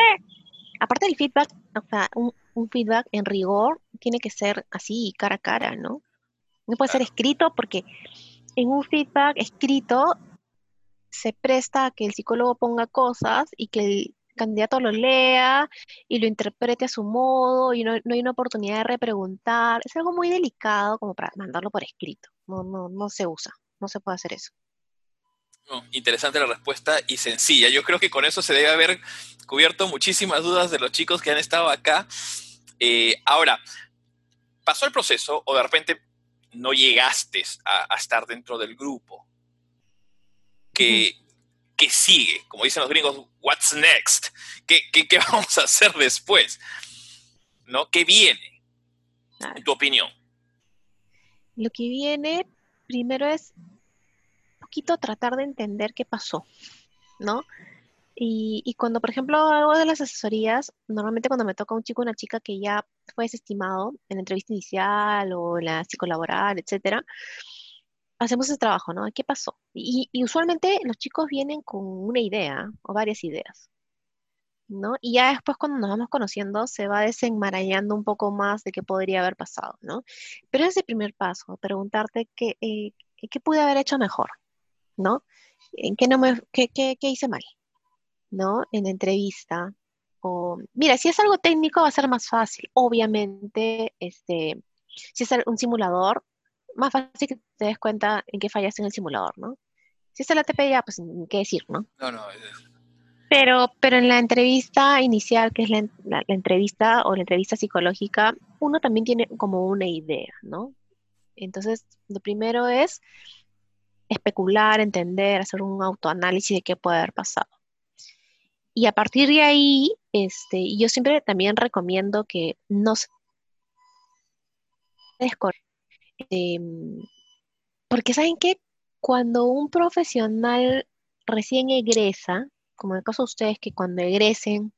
aparte del feedback, o sea, un, un feedback en rigor tiene que ser así, cara a cara, ¿no? No puede ser escrito porque en un feedback escrito se presta a que el psicólogo ponga cosas y que el candidato lo lea y lo interprete a su modo y no, hay una oportunidad de repreguntar. Es algo muy delicado como para mandarlo por escrito. No, no, no se usa, no se puede hacer eso. interesante la respuesta y sencilla. Yo creo que con eso se debe haber cubierto muchísimas dudas de los chicos que han estado acá. Eh, ahora, pasó el proceso o de repente no llegaste a, estar dentro del grupo. Que, sigue? Como dicen los gringos, what's next? ¿Qué, vamos a hacer después? ¿No? ¿Qué viene? En tu opinión. Lo que viene primero es un poquito tratar de entender qué pasó, ¿no? Y, cuando, por ejemplo, hago de las asesorías, normalmente cuando me toca un chico o una chica que ya fue desestimado en la entrevista inicial o en la psicolaboral, etcétera, hacemos ese trabajo, ¿no? ¿Qué pasó? Y, usualmente los chicos vienen con una idea o varias ideas, ¿no? Y ya después cuando nos vamos conociendo se va desenmarañando un poco más de qué podría haber pasado, ¿no? Pero ese primer paso, preguntarte qué, eh, qué pude haber hecho mejor, ¿no? ¿En qué, no me, qué, qué hice mal? ¿no? En entrevista. O, mira, si es algo técnico va a ser más fácil. Obviamente, este, si es un simulador, más fácil que te des cuenta en qué fallas en el simulador, ¿no? Si es el ATP ya, pues, ¿qué decir, no? No, no. Pero, pero en la entrevista inicial, que es la, la, entrevista o la entrevista psicológica, uno también tiene como una idea, ¿no? Entonces, lo primero es especular, entender, hacer un autoanálisis de qué puede haber pasado. Y a partir de ahí, este, yo siempre también recomiendo que no se em, porque saben que cuando un profesional recién egresa, como en el caso de ustedes que cuando egresen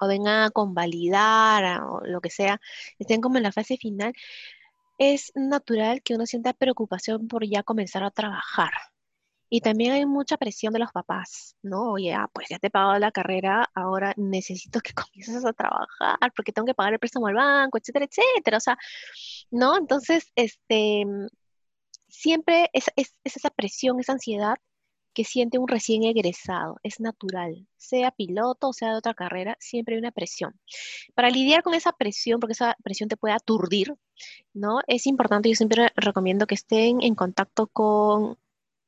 o vengan a convalidar o lo que sea, estén como en la fase final, es natural que uno sienta preocupación por ya comenzar a trabajar. Y también hay mucha presión de los papás, ¿no? Oye, ah, pues ya te he pagado la carrera, ahora necesito que comiences a trabajar porque tengo que pagar el préstamo al banco, etcétera, etcétera. O sea, ¿no? Entonces, este, siempre es, es esa presión, esa ansiedad que siente un recién egresado, es natural, sea piloto o sea de otra carrera, siempre hay una presión. Para lidiar con esa presión, porque esa presión te puede aturdir, ¿no? Es importante, yo siempre recomiendo que estén en contacto con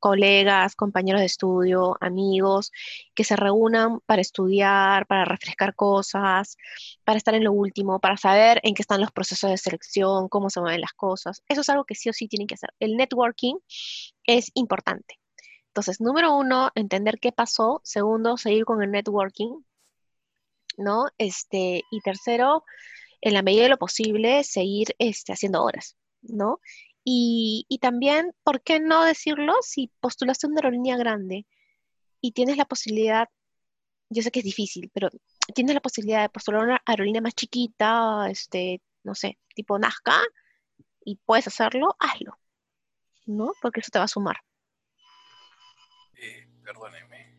colegas, compañeros de estudio, amigos, que se reúnan para estudiar, para refrescar cosas, para estar en lo último, para saber en qué están los procesos de selección, cómo se mueven las cosas. Eso es algo que sí o sí tienen que hacer. El networking es importante. Entonces, número uno, entender qué pasó. Segundo, seguir con el networking, ¿no? Este, y tercero, en la medida de lo posible, seguir este, haciendo horas, ¿no? Y, y también, ¿por qué no decirlo? Si postulaste una aerolínea grande y tienes la posibilidad, yo sé que es difícil, pero tienes la posibilidad de postular una aerolínea más chiquita, este, no sé, tipo Nazca, y puedes hacerlo, hazlo, ¿no? Porque eso te va a sumar. Perdóneme.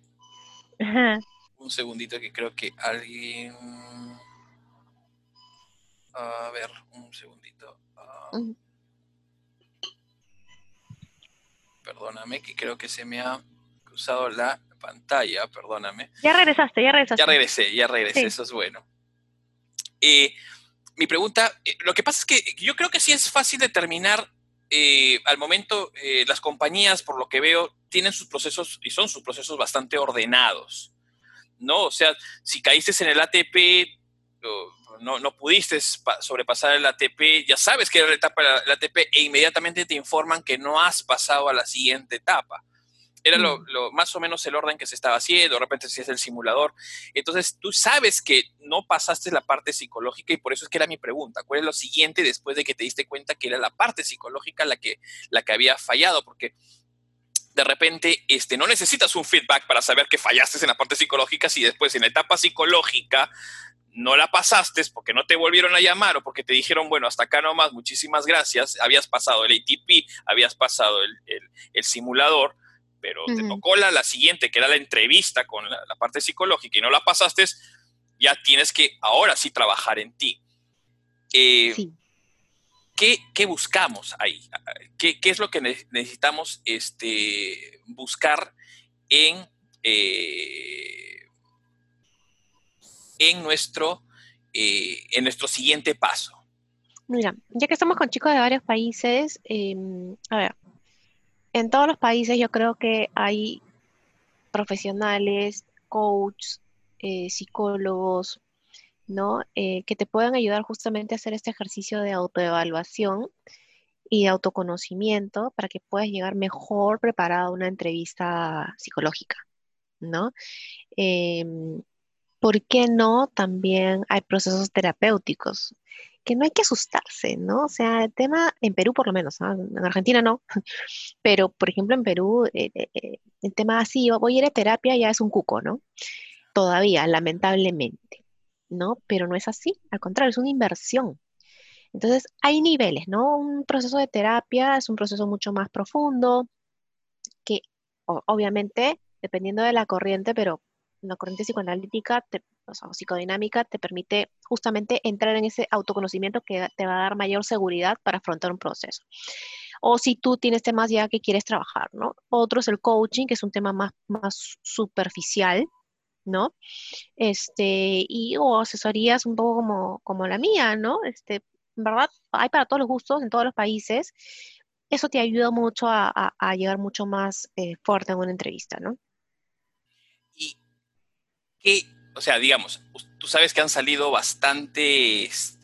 Un segundito que creo que alguien... A ver, un segundito. Ah. Perdóname, que creo que se me ha cruzado la pantalla, perdóname. Ya regresaste, ya regresaste. Ya regresé, ya regresé, eso es bueno. Eh, mi pregunta, eh, lo que pasa es que yo creo que sí es fácil determinar eh, al momento eh, las compañías, por lo que veo, tienen sus procesos y son sus procesos bastante ordenados, ¿no? O sea, si caíste en el ATP, no, no pudiste sobrepasar el ATP, ya sabes que era la etapa del ATP e inmediatamente te informan que no has pasado a la siguiente etapa. Era lo, mm. más o menos el orden que se estaba haciendo, de repente si es el simulador. Entonces tú sabes que no pasaste la parte psicológica y por eso es que era mi pregunta. ¿Cuál es lo siguiente después de que te diste cuenta que era la parte psicológica la que, la que había fallado? Porque de repente este, no necesitas un feedback para saber que fallaste en la parte psicológica si después en la etapa psicológica no la pasaste porque no te volvieron a llamar o porque te dijeron, bueno, hasta acá nomás, muchísimas gracias, habías pasado el ATP, habías pasado el, el simulador, pero te tocó la, la, siguiente, que era la entrevista con la, parte psicológica y no la pasaste, ya tienes que ahora sí trabajar en ti. Eh, ¿qué, buscamos ahí? ¿Qué, es lo que necesitamos este, buscar en, eh, en, nuestro, eh, en nuestro siguiente paso? Mira, ya que estamos con chicos de varios países, em, a ver, en todos los países yo creo que hay profesionales, coaches, eh, psicólogos, ¿no? Eh, que te puedan ayudar justamente a hacer este ejercicio de autoevaluación y de autoconocimiento para que puedas llegar mejor preparado a una entrevista psicológica, ¿no? Em, ¿Por qué no? También hay procesos terapéuticos que no hay que asustarse, ¿no? O sea, el tema, en Perú por lo menos, en Argentina no, pero por ejemplo en Perú, eh, eh, eh, el tema así, voy a ir a terapia ya es un cuco, ¿no? Todavía, lamentablemente, ¿no? Pero no es así, al contrario, es una inversión. Entonces, hay niveles, ¿no? Un proceso de terapia es un proceso mucho más profundo, que obviamente, dependiendo de la corriente, pero la corriente psicoanalítica o psicodinámica te permite justamente entrar en ese autoconocimiento que te va a dar mayor seguridad para afrontar un proceso. O si tú tienes temas ya que quieres trabajar, ¿no? Otro es el coaching, que es un tema más, más superficial, ¿no? Este, y o asesorías un poco como, como la mía, ¿no? Este, en verdad, hay para todos los gustos en todos los países. Eso te ayuda mucho a, llegar mucho más eh, fuerte en una entrevista, ¿no? ¿Y qué o sea, digamos, tú sabes que han salido bastantes,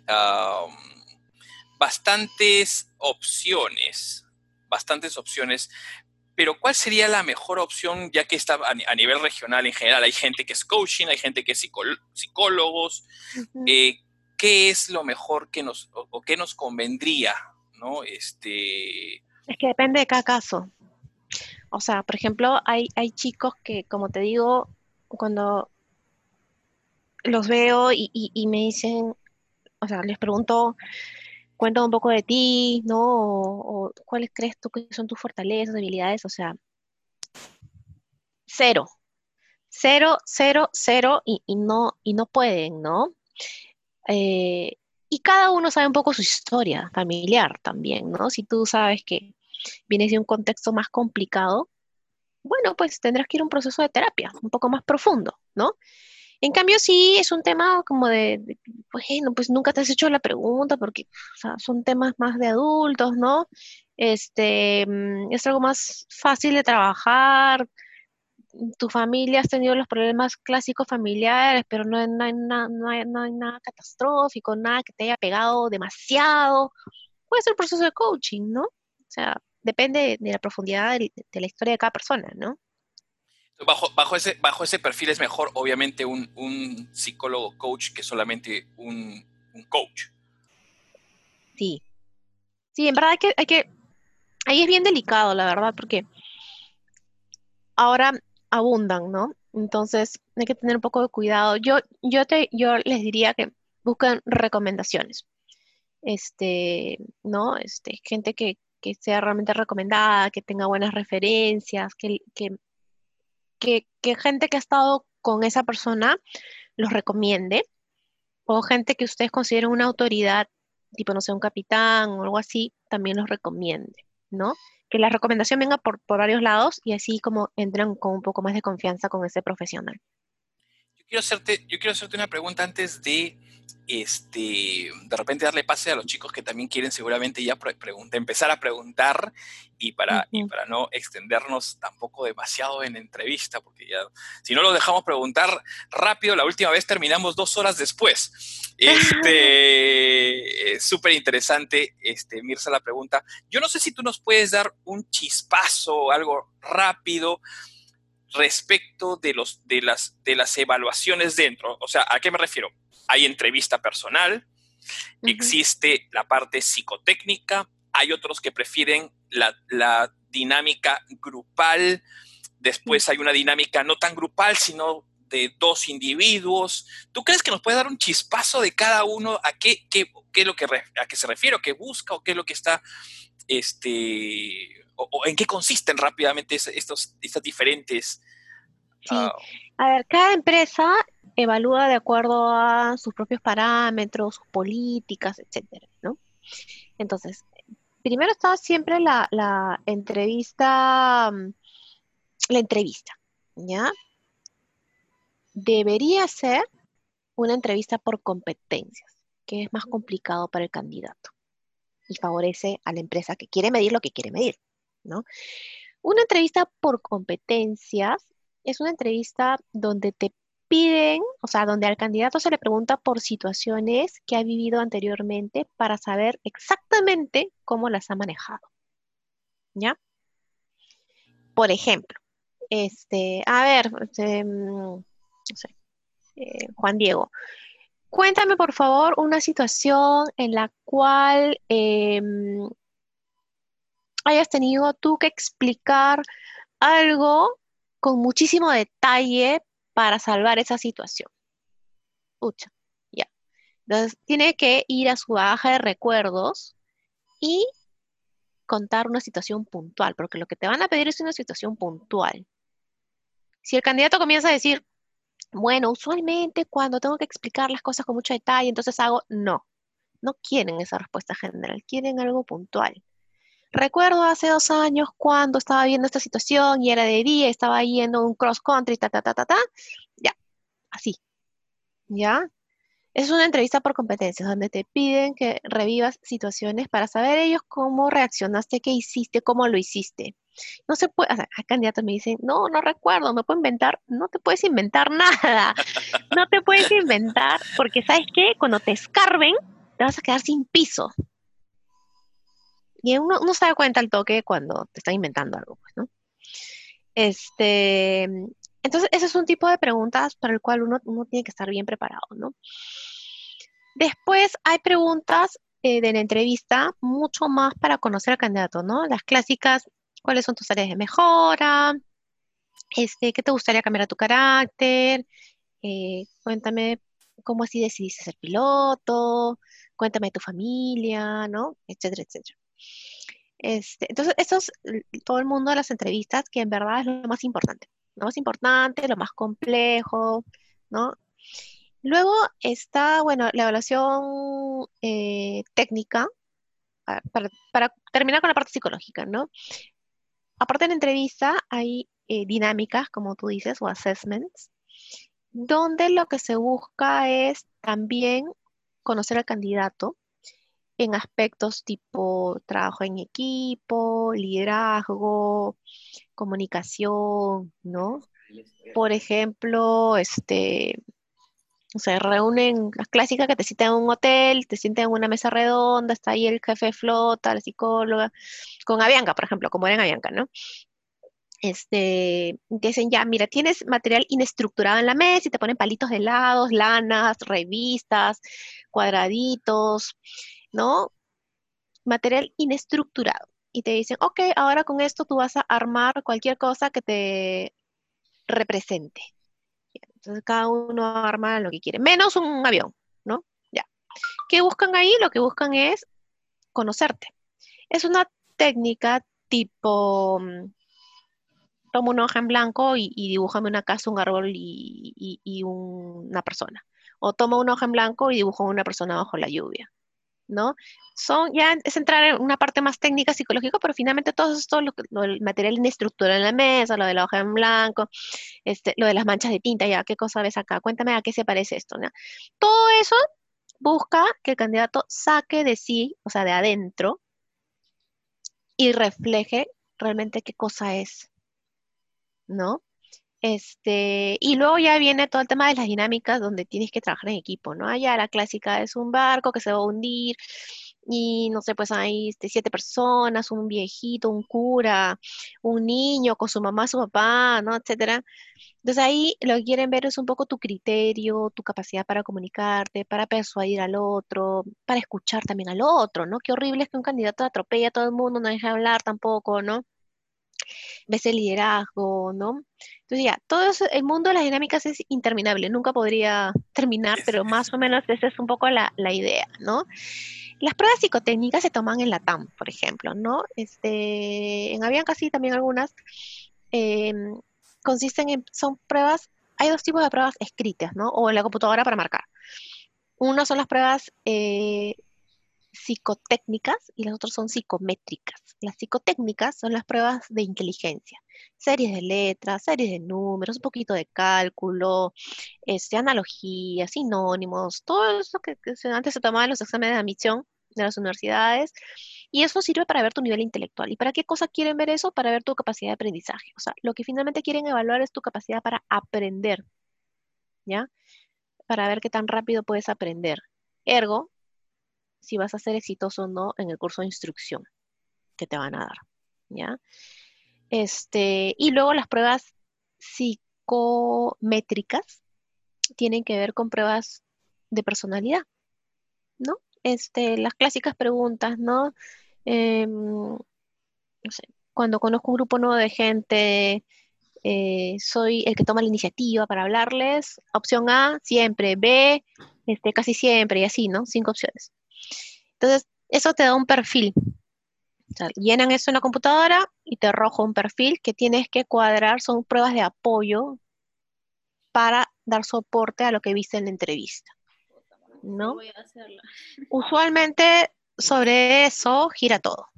bastantes opciones, bastantes opciones, pero ¿cuál sería la mejor opción ya que está a, nivel regional en general? Hay gente que es coaching, hay gente que es psicólogos. Eh, ¿Qué es lo mejor que nos, o, qué nos convendría? ¿no? Este... Es que depende de cada caso. O sea, por ejemplo, hay, hay chicos que, como te digo, cuando los veo y, me dicen, o sea, les pregunto, cuéntame un poco de ti, ¿no? O, cuáles crees tú que son tus fortalezas, debilidades, o sea, cero, cero, cero, cero, y, no, y no pueden, ¿no? Eh, y cada uno sabe un poco su historia familiar también, ¿no? Si tú sabes que vienes de un contexto más complicado, bueno, pues tendrás que ir a un proceso de terapia un poco más profundo, ¿no? En cambio, sí es un tema como de, bueno, pues nunca te has hecho la pregunta porque son temas más de adultos, ¿no? Este, mm, es algo más fácil de trabajar. Tu familia has tenido los problemas clásicos familiares, pero no, no, hay, no hay nada catastrófico, nada que te haya pegado demasiado. Puede ser un proceso de coaching, ¿no? O sea, depende de la profundidad de, la historia de cada persona, ¿no? Bajo, bajo, ese, bajo ese perfil es mejor, obviamente, un, psicólogo coach que solamente un, coach. Sí. Sí, en verdad hay que, hay que, ahí es bien delicado, la verdad, porque ahora abundan, ¿no? Entonces hay que tener un poco de cuidado. Yo, yo, te, yo les diría que busquen recomendaciones. Este, ¿no? Este, gente que, que sea realmente recomendada, que tenga buenas referencias, que, gente que ha estado con esa persona los recomiende, o gente que ustedes consideren una autoridad, tipo, no sé, un capitán o algo así, también los recomiende, ¿no? Que la recomendación venga por varios lados y así como entran con un poco más de confianza con ese profesional. Yo quiero hacerte, yo quiero hacerte una pregunta antes de este, de repente darle pase a los chicos que también quieren seguramente ya empezar a preguntar y para, para no extendernos tampoco demasiado en entrevista, porque ya, si no lo dejamos preguntar rápido, la última vez terminamos dos horas después. Este, súper interesante, este, Mirza, la pregunta. Yo no sé si tú nos puedes dar un chispazo, algo rápido respecto de, los, de, las, de las evaluaciones dentro. O sea, ¿a qué me refiero? hay entrevista personal, existe la parte psicotécnica, hay otros que prefieren la, dinámica grupal, después hay una dinámica no tan grupal, sino de dos individuos. ¿Tú crees que nos puede dar un chispazo de cada uno a qué, qué, qué es lo que a qué se refiere, o qué busca, o qué es lo que está, este, o, en qué consisten rápidamente estos, estas diferentes... Sí. Ah, a ver, cada empresa evalúa de acuerdo a sus propios parámetros, sus políticas, etcétera, ¿no? Entonces, primero está siempre la, entrevista, mm, la entrevista, ¿ya? Debería ser una entrevista por competencias, que es más complicado para el candidato y favorece a la empresa que quiere medir lo que quiere medir, ¿no? Una entrevista por competencias es una entrevista donde te piden, o sea, donde al candidato se le pregunta por situaciones que ha vivido anteriormente para saber exactamente cómo las ha manejado. ¿Ya? Por ejemplo, este, a ver, este, mm, no sé, eh, Juan Diego, cuéntame por favor una situación en la cual em, hayas tenido tú que explicar algo con muchísimo detalle para salvar esa situación. Pucha, ya. Entonces, tiene que ir a su baja de recuerdos y contar una situación puntual, porque lo que te van a pedir es una situación puntual. Si el candidato comienza a decir, bueno, usualmente cuando tengo que explicar las cosas con mucho detalle, entonces hago, no, no quieren esa respuesta general, quieren algo puntual. Recuerdo hace dos años cuando estaba viendo esta situación y era de día, estaba yendo un cross country, ta, ta, ta, ta, ta, ya, así, ¿ya? Es una entrevista por competencias donde te piden que revivas situaciones para saber ellos cómo reaccionaste, qué hiciste, cómo lo hiciste. No se puede, o sea, candidatos me dicen, no, no recuerdo, me puedo inventar, no te puedes inventar nada, no te puedes inventar, porque sabes qué, cuando te escarben, te vas a quedar sin piso. Y uno, uno se da cuenta al toque cuando te están inventando algo, pues, ¿no? Este, entonces, ese es un tipo de preguntas para el cual uno, tiene que estar bien preparado, ¿no? Después hay preguntas eh, de la entrevista mucho más para conocer al candidato, ¿no? Las clásicas, ¿cuáles son tus áreas de mejora? Este, ¿Qué te gustaría cambiar a tu carácter? Eh, cuéntame ¿cómo así decidiste ser piloto? Cuéntame de tu familia, ¿no? Etcétera, etcétera. Este, entonces, eso es todo el mundo de las entrevistas, que en verdad es lo más importante. Lo más importante, lo más complejo, ¿no? Luego está, bueno, la evaluación eh, técnica, para, terminar con la parte psicológica, ¿no? Aparte de la entrevista, hay eh, dinámicas, como tú dices, o assessments, donde lo que se busca es también conocer al candidato en aspectos tipo trabajo en equipo, liderazgo, comunicación, ¿no? Por ejemplo, este, se reúnen las clásicas que te citan en un hotel, te sientan en una mesa redonda, está ahí el jefe de flota, la psicóloga, con Avianca, por ejemplo, como era en Avianca, ¿no? Este, te dicen ya, mira, tienes material inestructurado en la mesa y te ponen palitos de lados, lanas, revistas, cuadraditos, ¿no? Material inestructurado. Y te dicen, ok, ahora con esto tú vas a armar cualquier cosa que te represente. Entonces cada uno arma lo que quiere, menos un avión, ¿no? Ya. ¿Qué buscan ahí? Lo que buscan es conocerte. Es una técnica tipo, mm, toma una hoja en blanco y, y dibújame una casa, un árbol y, una persona. O toma una hoja en blanco y dibujo una persona bajo la lluvia. ¿No? Son, ya es entrar en una parte más técnica, psicológica, pero finalmente todo esto, lo, el material inestructurado en la mesa, lo de la hoja en blanco, este, lo de las manchas de tinta, ya, ¿qué cosa ves acá? Cuéntame a qué se parece esto, ¿no? Todo eso busca que el candidato saque de sí, o sea, de adentro, y refleje realmente qué cosa es, ¿no? Este, y luego ya viene todo el tema de las dinámicas donde tienes que trabajar en equipo, ¿no? Allá la clásica es un barco que se va a hundir y no sé, pues hay este, siete personas, un viejito, un cura, un niño con su mamá, su papá, ¿no? Etcétera. Entonces ahí lo que quieren ver es un poco tu criterio, tu capacidad para comunicarte, para persuadir al otro, para escuchar también al otro, ¿no? Qué horrible es que un candidato atropelle a todo el mundo, no deja hablar tampoco, ¿no? Ves el liderazgo, ¿no? Entonces ya, todo eso, el mundo de las dinámicas es interminable, nunca podría terminar, pero más o menos esa es un poco la, idea, ¿no? Las pruebas psicotécnicas se toman en la TAM, por ejemplo, ¿no? Este, en Avianca sí, también algunas, em, consisten en, son pruebas, hay dos tipos de pruebas escritas, ¿no? O en la computadora para marcar. Una son las pruebas eh, psicotécnicas y las otras son psicométricas. Las psicotécnicas son las pruebas de inteligencia, series de letras, series de números, un poquito de cálculo, este, analogías, sinónimos, todo eso que, antes se tomaba en los exámenes de admisión de las universidades. Y eso sirve para ver tu nivel intelectual. ¿Y para qué cosa quieren ver eso? Para ver tu capacidad de aprendizaje. O sea, lo que finalmente quieren evaluar es tu capacidad para aprender. ¿Ya? Para ver qué tan rápido puedes aprender. Ergo, si vas a ser exitoso o no en el curso de instrucción que te van a dar, ¿ya? Este, y luego las pruebas psicométricas tienen que ver con pruebas de personalidad, ¿no? Este, las clásicas preguntas, ¿no? Em, no sé, cuando conozco un grupo nuevo de gente, eh, soy el que toma la iniciativa para hablarles. Opción A, siempre. B, este, casi siempre, y así, ¿no? Cinco opciones. Entonces, eso te da un perfil. llenan eso en la computadora y te arroja un perfil que tienes que cuadrar, son pruebas de apoyo para dar soporte a lo que viste en la entrevista. ¿No? Usualmente sobre eso gira todo.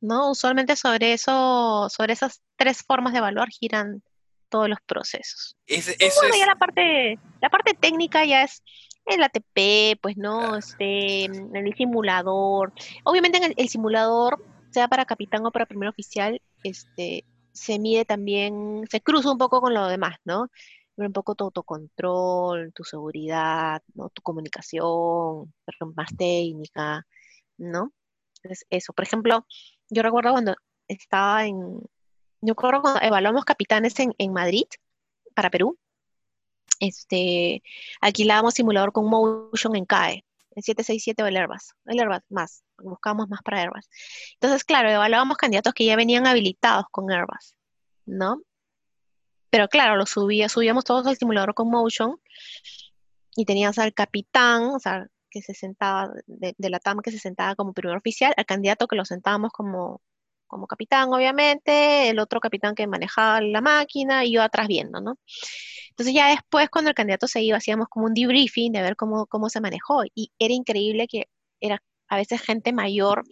¿No? Usualmente sobre eso, sobre esas tres formas de evaluar giran todos los procesos. bueno, ya la parte, la parte técnica ya es el ATP, pues no, este, el simulador. Obviamente en el, simulador, sea para capitán o para primer oficial, este, se mide también, se cruza un poco con lo demás, ¿no? Un poco tu autocontrol, tu seguridad, ¿no? Tu comunicación, más técnica, ¿no? Entonces, eso. Por ejemplo, yo recuerdo cuando estaba en, yo recuerdo cuando evaluamos capitanes en, en Madrid, para Perú, este, alquilábamos simulador con Motion en CAE, en 767 o el Airbus, el Airbus más, buscábamos más para Airbus. Entonces, claro, evaluábamos candidatos que ya venían habilitados con Airbus, ¿no? Pero claro, lo subía, subíamos todos al simulador con Motion y tenías al capitán, o sea, que se sentaba, de, la TAM que se sentaba como primer oficial, al candidato que lo sentábamos como, como capitán, obviamente, el otro capitán que manejaba la máquina y yo atrás viendo, ¿no? Entonces ya después, cuando el candidato se iba, hacíamos como un debriefing de ver cómo, cómo se manejó y era increíble que era a veces gente mayor,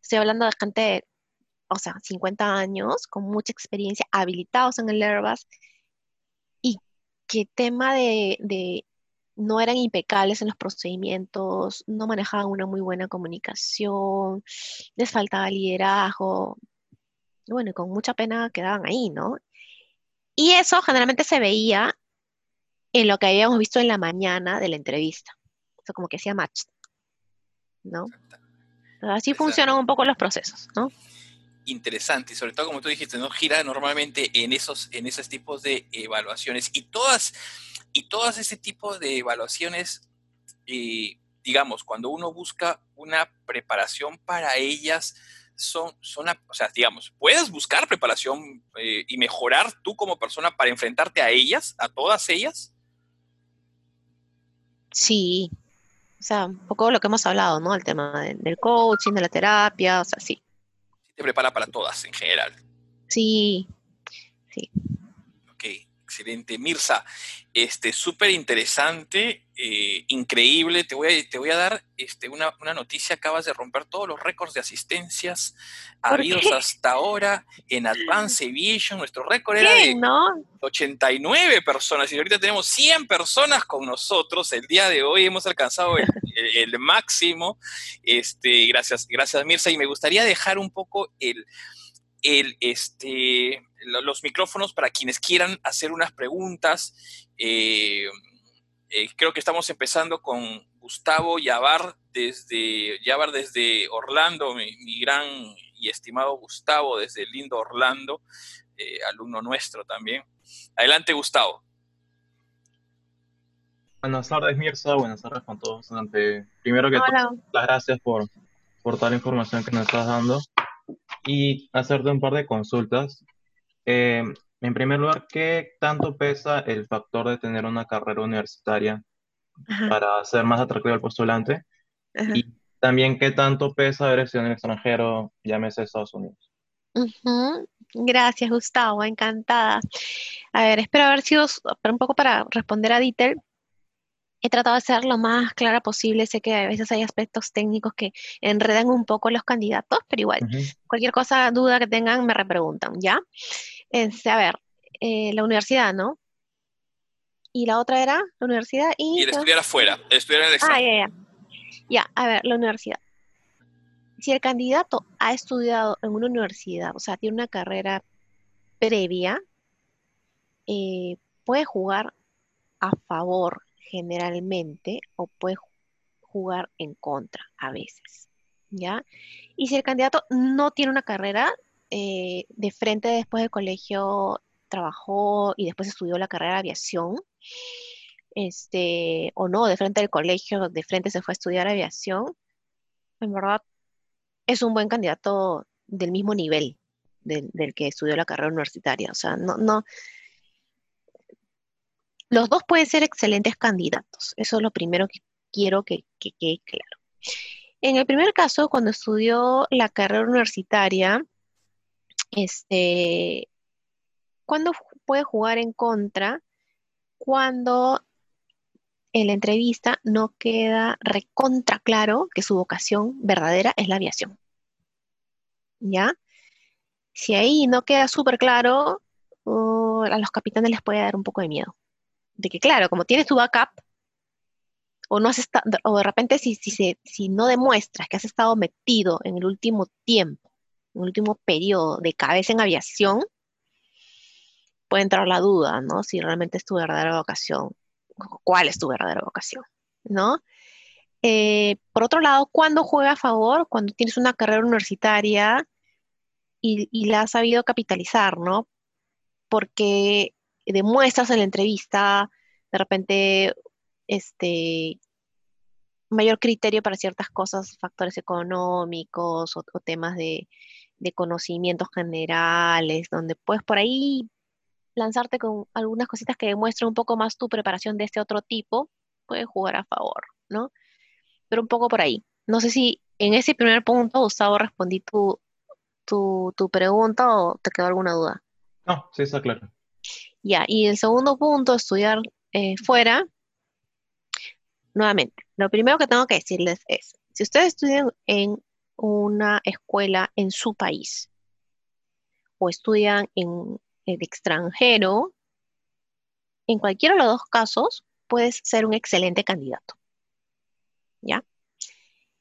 estoy hablando de gente o sea, 50 años, con mucha experiencia, habilitados en el Airbus, y que tema de no eran impecables en los procedimientos, no manejaban una muy buena comunicación, les faltaba liderazgo. bueno, y con mucha pena quedaban ahí, ¿no? Y eso generalmente se veía en lo que habíamos visto en la mañana de la entrevista. O sea, como que hacía match, ¿no? Así funcionan un poco los procesos, ¿no? interesante y sobre todo como tú dijiste, ¿no? Gira normalmente en esos, en esos tipos de evaluaciones y todas, y todas ese tipo de evaluaciones, eh, digamos, cuando uno busca una preparación para ellas, son, son, o sea, digamos, puedes buscar preparación eh, y mejorar tú como persona para enfrentarte a ellas, a todas ellas. Sí, o sea, un poco lo que hemos hablado, ¿no? El tema del coaching, de la terapia, o sea, sí. Te prepara para todas en general. Sí, sí. Excelente. Mirza, este, súper interesante, eh, increíble. Te voy a, te voy a dar este, una, noticia. Acabas de romper todos los récords de asistencias habidos hasta ahora en Advance Aviation. Nuestro récord era de 89 personas y ahorita tenemos 100 personas con nosotros. El día de hoy hemos alcanzado el, máximo. Este, gracias, gracias Mirza. Y me gustaría dejar un poco el el, este, los micrófonos para quienes quieran hacer unas preguntas. Eh, eh, creo que estamos empezando con Gustavo Yavar desde, Yavar desde Orlando, mi, gran y estimado Gustavo desde el lindo Orlando, eh, alumno nuestro también. Adelante, Gustavo. Buenas tardes, Mirza. Buenas tardes con todos. Primero que todo, las gracias por, por toda la información que nos estás dando y hacerte un par de consultas. Eh, en primer lugar, ¿qué tanto pesa el factor de tener una carrera universitaria para ser más atractivo al postulante? Y también, ¿qué tanto pesa haber sido en el extranjero, llámese Estados Unidos? Gracias, Gustavo, encantada. A ver, espero haber sido, un poco para responder a Dieter, he tratado de ser lo más clara posible. Sé que a veces hay aspectos técnicos que enredan un poco los candidatos, pero igual, cualquier cosa, duda que tengan, me repreguntan, ¿ya? Este, a ver, eh, la universidad, ¿no? Y la otra era la universidad y... Y el estudiar afuera, el estudiar en el examen. Ah, ya, ya. Ya, a ver, la universidad. Si el candidato ha estudiado en una universidad, o sea, tiene una carrera previa, eh, puede jugar a favor generalmente o puede jugar en contra a veces, ¿ya? Y si el candidato no tiene una carrera, eh, de frente después del colegio trabajó y después estudió la carrera de aviación, este, o no, de frente del colegio, de frente se fue a estudiar aviación, en verdad es un buen candidato del mismo nivel del, del que estudió la carrera universitaria. O sea, no, no, los dos pueden ser excelentes candidatos. Eso es lo primero que quiero que, quede claro. En el primer caso, cuando estudió la carrera universitaria, este, ¿cuándo puede jugar en contra? Cuando en la entrevista no queda recontra claro que su vocación verdadera es la aviación. ¿Ya? Si ahí no queda súper claro, uh, a los capitanes les puede dar un poco de miedo de que, claro, como tienes tu backup, o, no has estado, o de repente si, si, si no demuestras que has estado metido en el último tiempo, en el último periodo de cabeza en aviación, puede entrar la duda, ¿no? Si realmente es tu verdadera vocación, cuál es tu verdadera vocación, ¿no? Eh, por otro lado, ¿cuándo juega a favor? Cuando tienes una carrera universitaria y, y la has sabido capitalizar, ¿no? Porque demuestras en la entrevista de repente este mayor criterio para ciertas cosas, factores económicos o, temas de, conocimientos generales, donde puedes por ahí lanzarte con algunas cositas que demuestren un poco más tu preparación de este otro tipo, puede jugar a favor, ¿no? Pero un poco por ahí. No sé si en ese primer punto, Gustavo, respondí tu, tu, tu pregunta o te quedó alguna duda. No, sí está claro. Ya, y el segundo punto, estudiar eh, fuera. Nuevamente, lo primero que tengo que decirles es, si ustedes estudian en una escuela en su país o estudian en el extranjero, en cualquiera de los dos casos, puedes ser un excelente candidato. ¿Ya?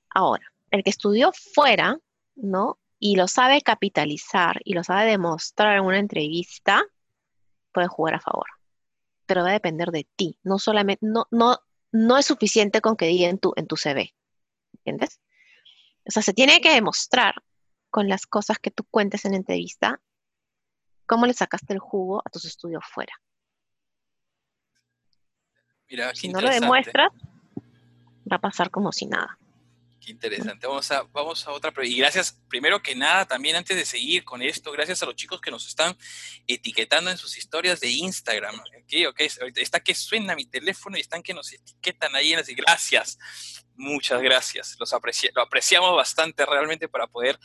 Ahora, el que estudió fuera, ¿no? Y lo sabe capitalizar y lo sabe demostrar en una entrevista, puede jugar a favor. Pero va a depender de ti. No solamente, no, no, no es suficiente con que diga en tu, en tu CV. ¿Entiendes? O sea, se tiene que demostrar con las cosas que tú cuentes en la entrevista cómo le sacaste el jugo a tus estudios fuera. Mira, si no lo demuestras, va a pasar como si nada. Qué interesante. Vamos a, vamos a otra. Y gracias, primero que nada, también antes de seguir con esto, gracias a los chicos que nos están etiquetando en sus historias de Instagram. Okay, okay. Está que suena mi teléfono y están que nos etiquetan ahí en las. Gracias. Muchas gracias. Los lo apreciamos bastante realmente para poder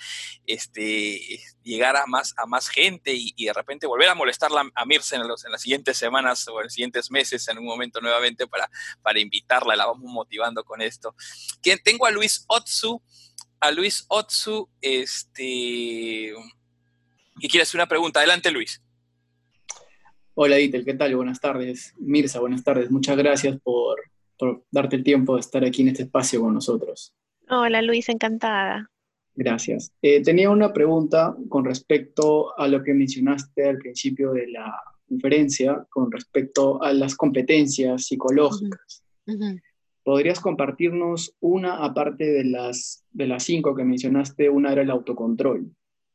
este, llegar a más, a más gente y, de repente volver a molestarla a Mirce en, los, en las siguientes semanas o en los siguientes meses en un momento nuevamente para, para invitarla. La vamos motivando con esto. Tengo a Luis Otsu. A Luis Otsu, este, y quiere hacer una pregunta. Adelante, Luis. Hola, Ditel, ¿qué tal? Buenas tardes. Mirza, buenas tardes. Muchas gracias por, por darte el tiempo de estar aquí en este espacio con nosotros. Hola Luis, encantada. Gracias. Eh, tenía una pregunta con respecto a lo que mencionaste al principio de la conferencia, con respecto a las competencias psicológicas. ¿Podrías compartirnos una, aparte de las, de las cinco que mencionaste, una era el autocontrol?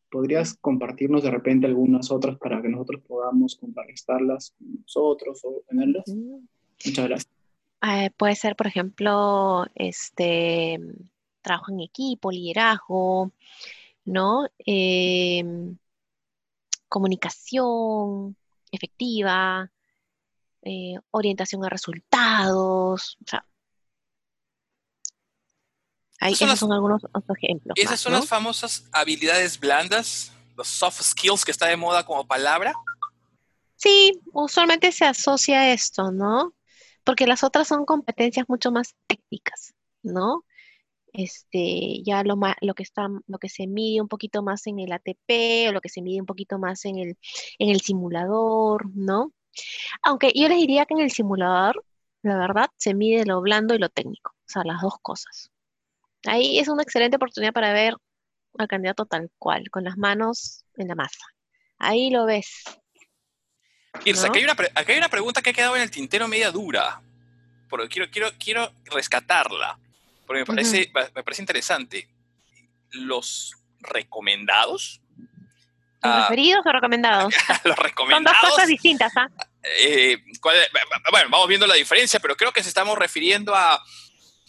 ¿Podrías compartirnos de repente algunas otras para que nosotros podamos contrarrestarlas con nosotros o tenerlas? Muchas gracias. Eh, puede ser, por ejemplo, este trabajo en equipo, liderazgo, ¿no? Em, comunicación efectiva, eh, orientación a resultados, o sea, ahí, esos son algunos ejemplos. Esas son las famosas habilidades blandas, los soft skills que está de moda como palabra. Sí, usualmente se asocia a esto, ¿no? porque las otras son competencias mucho más técnicas, ¿no? Este, ya lo, lo, que está, lo que se mide un poquito más en el ATP o lo que se mide un poquito más en el, en el simulador, ¿no? Aunque yo les diría que en el simulador, la verdad, se mide lo blando y lo técnico, o sea, las dos cosas. Ahí es una excelente oportunidad para ver al candidato tal cual, con las manos en la masa. Ahí lo ves, Irsa, aquí, hay una, pregunta que ha quedado en el tintero media dura, porque quiero, quiero, quiero rescatarla, porque me parece, me parece interesante. ¿Los recomendados? ¿Los ah, referidos o recomendados? los recomendados. Son dos cosas distintas, ¿ah? Eh, bueno, vamos viendo la diferencia, pero creo que se estamos refiriendo a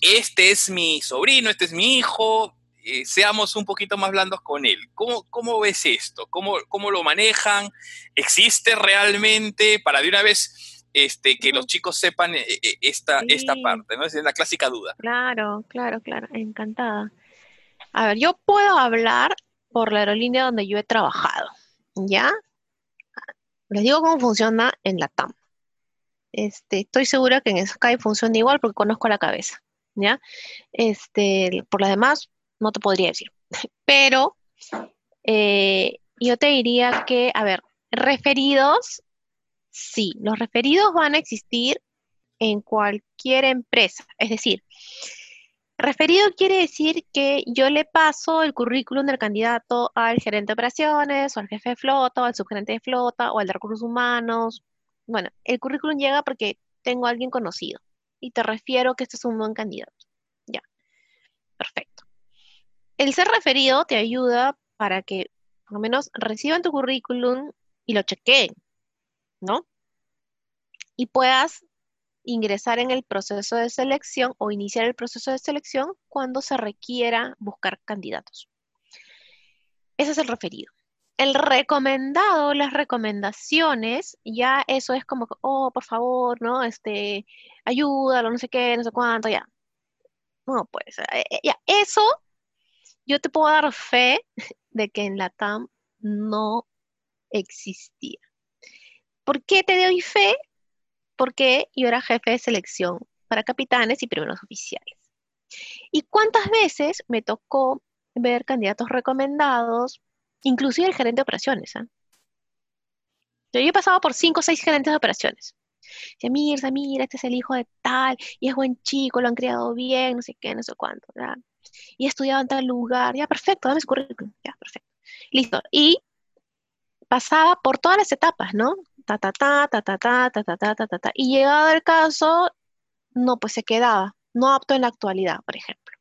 este es mi sobrino, este es mi hijo, eh, seamos un poquito más blandos con él. ¿Cómo, cómo ves esto? ¿Cómo, ¿Cómo, lo manejan? ¿Existe realmente para de una vez este, que los chicos sepan eh, eh, esta, esta parte? ¿no? Es la clásica duda. Claro, claro, claro, encantada. A ver, yo puedo hablar por la aerolínea donde yo he trabajado, ¿ya? Les digo cómo funciona en la TAM. Este, estoy segura que en Sky funciona igual porque conozco la cabeza, ¿ya? Este, por las demás, no te podría decir. Pero eh, yo te diría que, a ver, referidos, sí, los referidos van a existir en cualquier empresa. Es decir, referido quiere decir que yo le paso el currículum del candidato al gerente de operaciones, o al jefe de flota, o al subgerente de flota, o al de recursos humanos. Bueno, el currículum llega porque tengo a alguien conocido y te refiero que este es un buen candidato. Ya, perfecto. El ser referido te ayuda para que por lo menos reciban tu currículum y lo chequeen, ¿no? Y puedas ingresar en el proceso de selección o iniciar el proceso de selección cuando se requiera buscar candidatos. Ese es el referido. El recomendado, las recomendaciones, ya eso es como, oh, por favor, ¿no? Este, ayúdalo, no sé qué, no sé cuánto, ya. No, pues, eh, eh, ya, eso yo te puedo dar fe de que en la TAM no existía. ¿Por qué te doy fe? Porque yo era jefe de selección para capitanes y primeros oficiales. ¿Y cuántas veces me tocó ver candidatos recomendados, inclusive el gerente de operaciones? ¿eh? Yo he pasado por cinco o seis gerentes de operaciones. Dice, Mirza, mira, este es el hijo de tal, y es buen chico, lo han criado bien, no sé qué, no sé cuánto, Y he estudiado en tal lugar, ya, perfecto, dame su currículum, ya, perfecto. Listo. Y pasaba por todas las etapas, ¿no? Ta, ta, ta, ta, ta, ta, ta, ta, ta, ta, ta, Y llegado el caso, no, pues se quedaba, no apto en la actualidad, por ejemplo.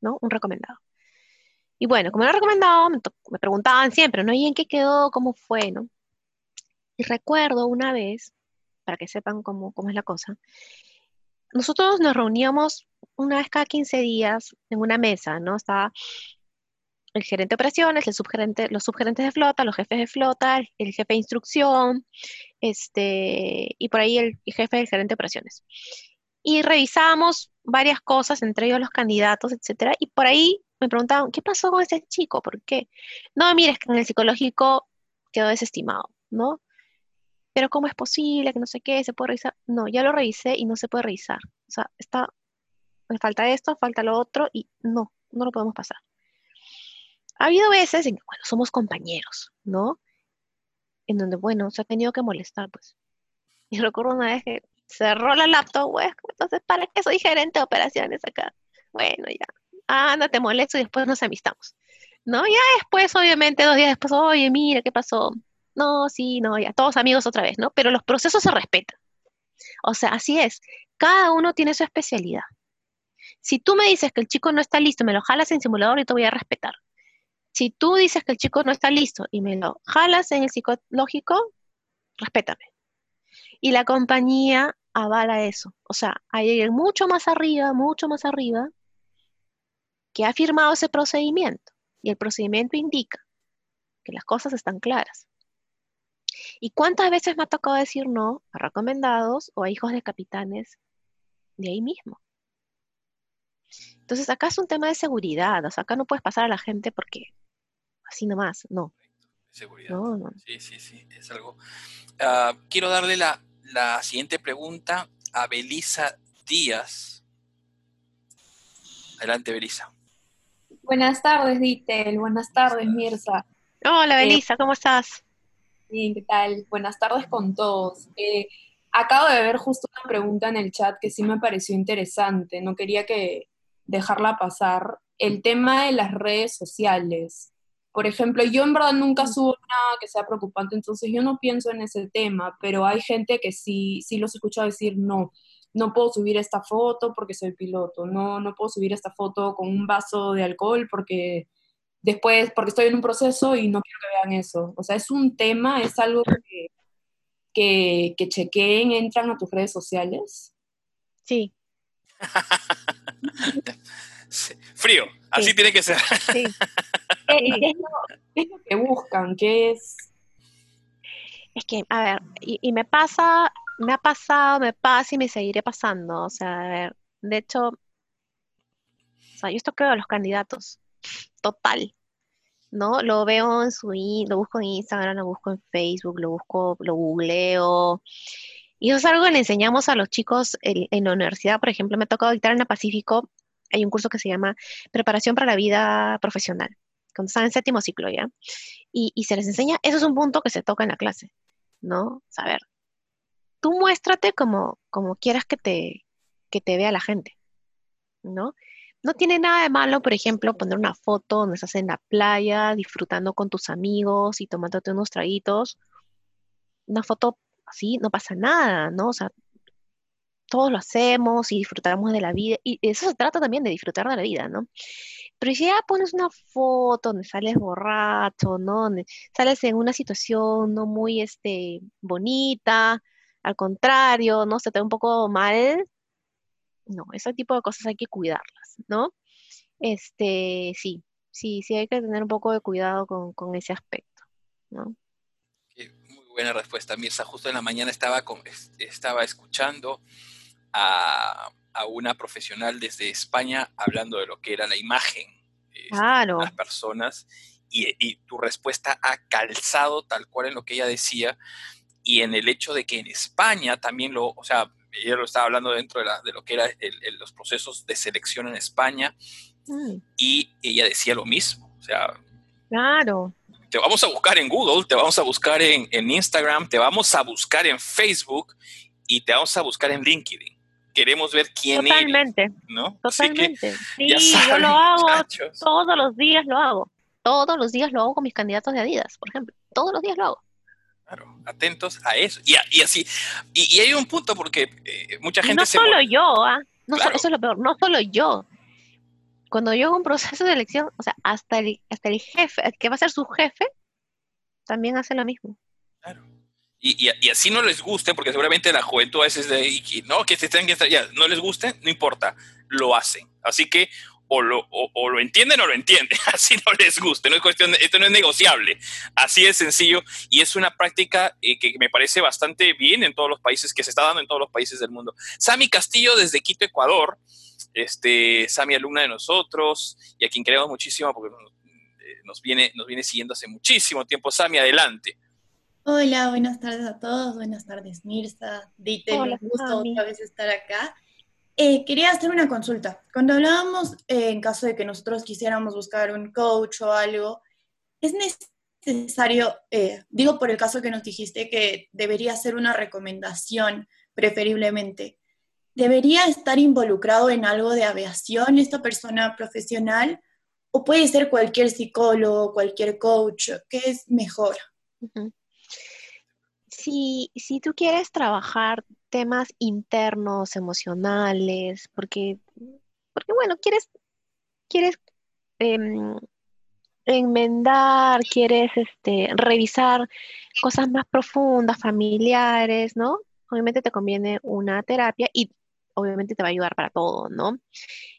¿No? Un recomendado. Y bueno, como era recomendado, me, me preguntaban siempre, ¿no? ¿Y en qué quedó? ¿Cómo fue? ¿No? Y recuerdo una vez para que sepan cómo, es la cosa. Nosotros nos reuníamos una vez cada 15 días en una mesa, ¿no? Estaba el gerente de operaciones, el subgerente, los subgerentes de flota, los jefes de flota, el, jefe de instrucción, este, y por ahí el, jefe del gerente de operaciones. Y revisábamos varias cosas, entre ellos los candidatos, etcétera, y por ahí me preguntaban, ¿qué pasó con ese chico? ¿Por qué? No, mire, es que en el psicológico quedó desestimado, ¿no? pero ¿cómo es posible que no sé qué, se puede revisar? No, ya lo revisé y no se puede revisar. O sea, está, me falta esto, falta lo otro y no, no lo podemos pasar. Ha habido veces en que, bueno, somos compañeros, ¿no? En donde, bueno, se ha tenido que molestar, pues. Y recuerdo una vez que cerró la laptop, güey, entonces, ¿para qué soy gerente de operaciones acá? Bueno, ya, anda, te molesto y después nos amistamos. ¿No? Ya después, obviamente, dos días después, oye, mira, ¿qué pasó? no, sí, no, ya, todos amigos otra vez, ¿no? Pero los procesos se respetan. O sea, así es. Cada uno tiene su especialidad. Si tú me dices que el chico no está listo, me lo jalas en simulador y te voy a respetar. Si tú dices que el chico no está listo y me lo jalas en el psicológico, respétame. Y la compañía avala eso. O sea, hay alguien mucho más arriba, mucho más arriba, que ha firmado ese procedimiento. Y el procedimiento indica que las cosas están claras. ¿Y cuántas veces me ha tocado decir no a recomendados o a hijos de capitanes de ahí mismo? Entonces acá es un tema de seguridad, o sea, acá no puedes pasar a la gente porque así nomás, no. Seguridad. Sí, sí, sí, es algo. Ah, quiero darle la, siguiente pregunta a Belisa Díaz. Adelante, Belisa. Buenas tardes, Dittel. Buenas tardes, Mirza. Hola, eh, Belisa, ¿cómo estás? Bien, ¿qué tal? Buenas tardes con todos. Eh, acabo de ver justo una pregunta en el chat que sí me pareció interesante, no quería que dejarla pasar. El tema de las redes sociales. Por ejemplo, yo en verdad nunca subo nada que sea preocupante, entonces yo no pienso en ese tema, pero hay gente que sí, sí los escucho decir, no, no puedo subir esta foto porque soy piloto, no, no puedo subir esta foto con un vaso de alcohol porque después, porque estoy en un proceso y no quiero que vean eso. O sea, es un tema, es algo que, que, chequeen, entran a tus redes sociales. Sí. Frío, así tiene que ser. Sí. ¿Qué, es lo, que buscan? ¿Qué es? Es que, a ver, y, me pasa, me ha pasado, me pasa y me seguiré pasando. O sea, a ver, de hecho, o sea, yo esto creo a los candidatos total. ¿No? Lo veo en su, lo busco en Instagram, lo busco en Facebook, lo busco, lo googleo. Y eso es algo que le enseñamos a los chicos en, la universidad. Por ejemplo, me ha tocado dictar en la Pacífico, hay un curso que se llama Preparación para la Vida Profesional, cuando están en séptimo ciclo ya. Y, y se les enseña, eso es un punto que se toca en la clase, ¿no? Saber, tú muéstrate como, como quieras que te, que te vea la gente, ¿no? No tiene nada de malo, por ejemplo, poner una foto donde estás en la playa, disfrutando con tus amigos y tomándote unos traguitos. Una foto así, no pasa nada, ¿no? O sea, todos lo hacemos y disfrutamos de la vida. Y eso se trata también de disfrutar de la vida, ¿no? Pero si ya pones una foto donde sales borracho, ¿no? Donde sales en una situación no muy este, bonita, al contrario, ¿no? Se te ve un poco mal, no, ese tipo de cosas hay que cuidarlas, ¿no? Este, sí, sí, sí hay que tener un poco de cuidado con, con ese aspecto, ¿no? Muy buena respuesta, Mirza. Justo en la mañana estaba, con, estaba escuchando a, a, una profesional desde España hablando de lo que era la imagen este, de las personas y, y, tu respuesta ha calzado tal cual en lo que ella decía y en el hecho de que en España también lo, o sea, ella lo estaba hablando dentro de, la, de lo que eran los procesos de selección en España mm. y ella decía lo mismo, o sea, claro. Te vamos a buscar en Google, te vamos a buscar en, en Instagram, te vamos a buscar en Facebook y te vamos a buscar en LinkedIn queremos ver quién Totalmente. ¿no? Totalmente. sí, yo lo hago todos los días, lo hago. Todos los días lo hago con mis candidatos de Adidas, por ejemplo. Todos los días lo hago. Claro, atentos a eso. Y, y así. Y, hay un punto porque eh, mucha gente no solo yo, ¿ah? No eso es lo peor, no solo yo. Cuando yo hago un proceso de elección, o sea, hasta el, hasta el jefe, el que va a ser su jefe, también hace lo mismo. Claro. Y, y, así no les guste, porque seguramente la juventud a veces de, no, que se tengan que estar, ya, no les guste, no importa, lo hacen. Así que o lo, o, lo entienden o lo entienden, así no les guste, no es cuestión, esto no es negociable, así de sencillo y es una práctica eh, que me parece bastante bien en todos los países, que se está dando en todos los países del mundo. Sami Castillo desde Quito, Ecuador, este, Sami alumna de nosotros y a quien queremos muchísimo porque eh, nos viene, nos viene siguiendo hace muchísimo tiempo. Sami, adelante. Hola, buenas tardes a todos, buenas tardes Mirza, Dite, un gusto otra vez estar acá. Eh, quería hacer una consulta. Cuando hablábamos, eh, en caso de que nosotros quisiéramos buscar un coach o algo, ¿es necesario, eh, digo por el caso que nos dijiste que debería ser una recomendación preferiblemente, ¿debería estar involucrado en algo de aviación esta persona profesional? ¿O puede ser cualquier psicólogo, cualquier coach? ¿Qué es mejor? si, si tú quieres trabajar temas internos, emocionales, porque, porque bueno, quieres, quieres em, enmendar, quieres este, revisar cosas más profundas, familiares, ¿no? Obviamente te conviene una terapia y obviamente te va a ayudar para todo, ¿no?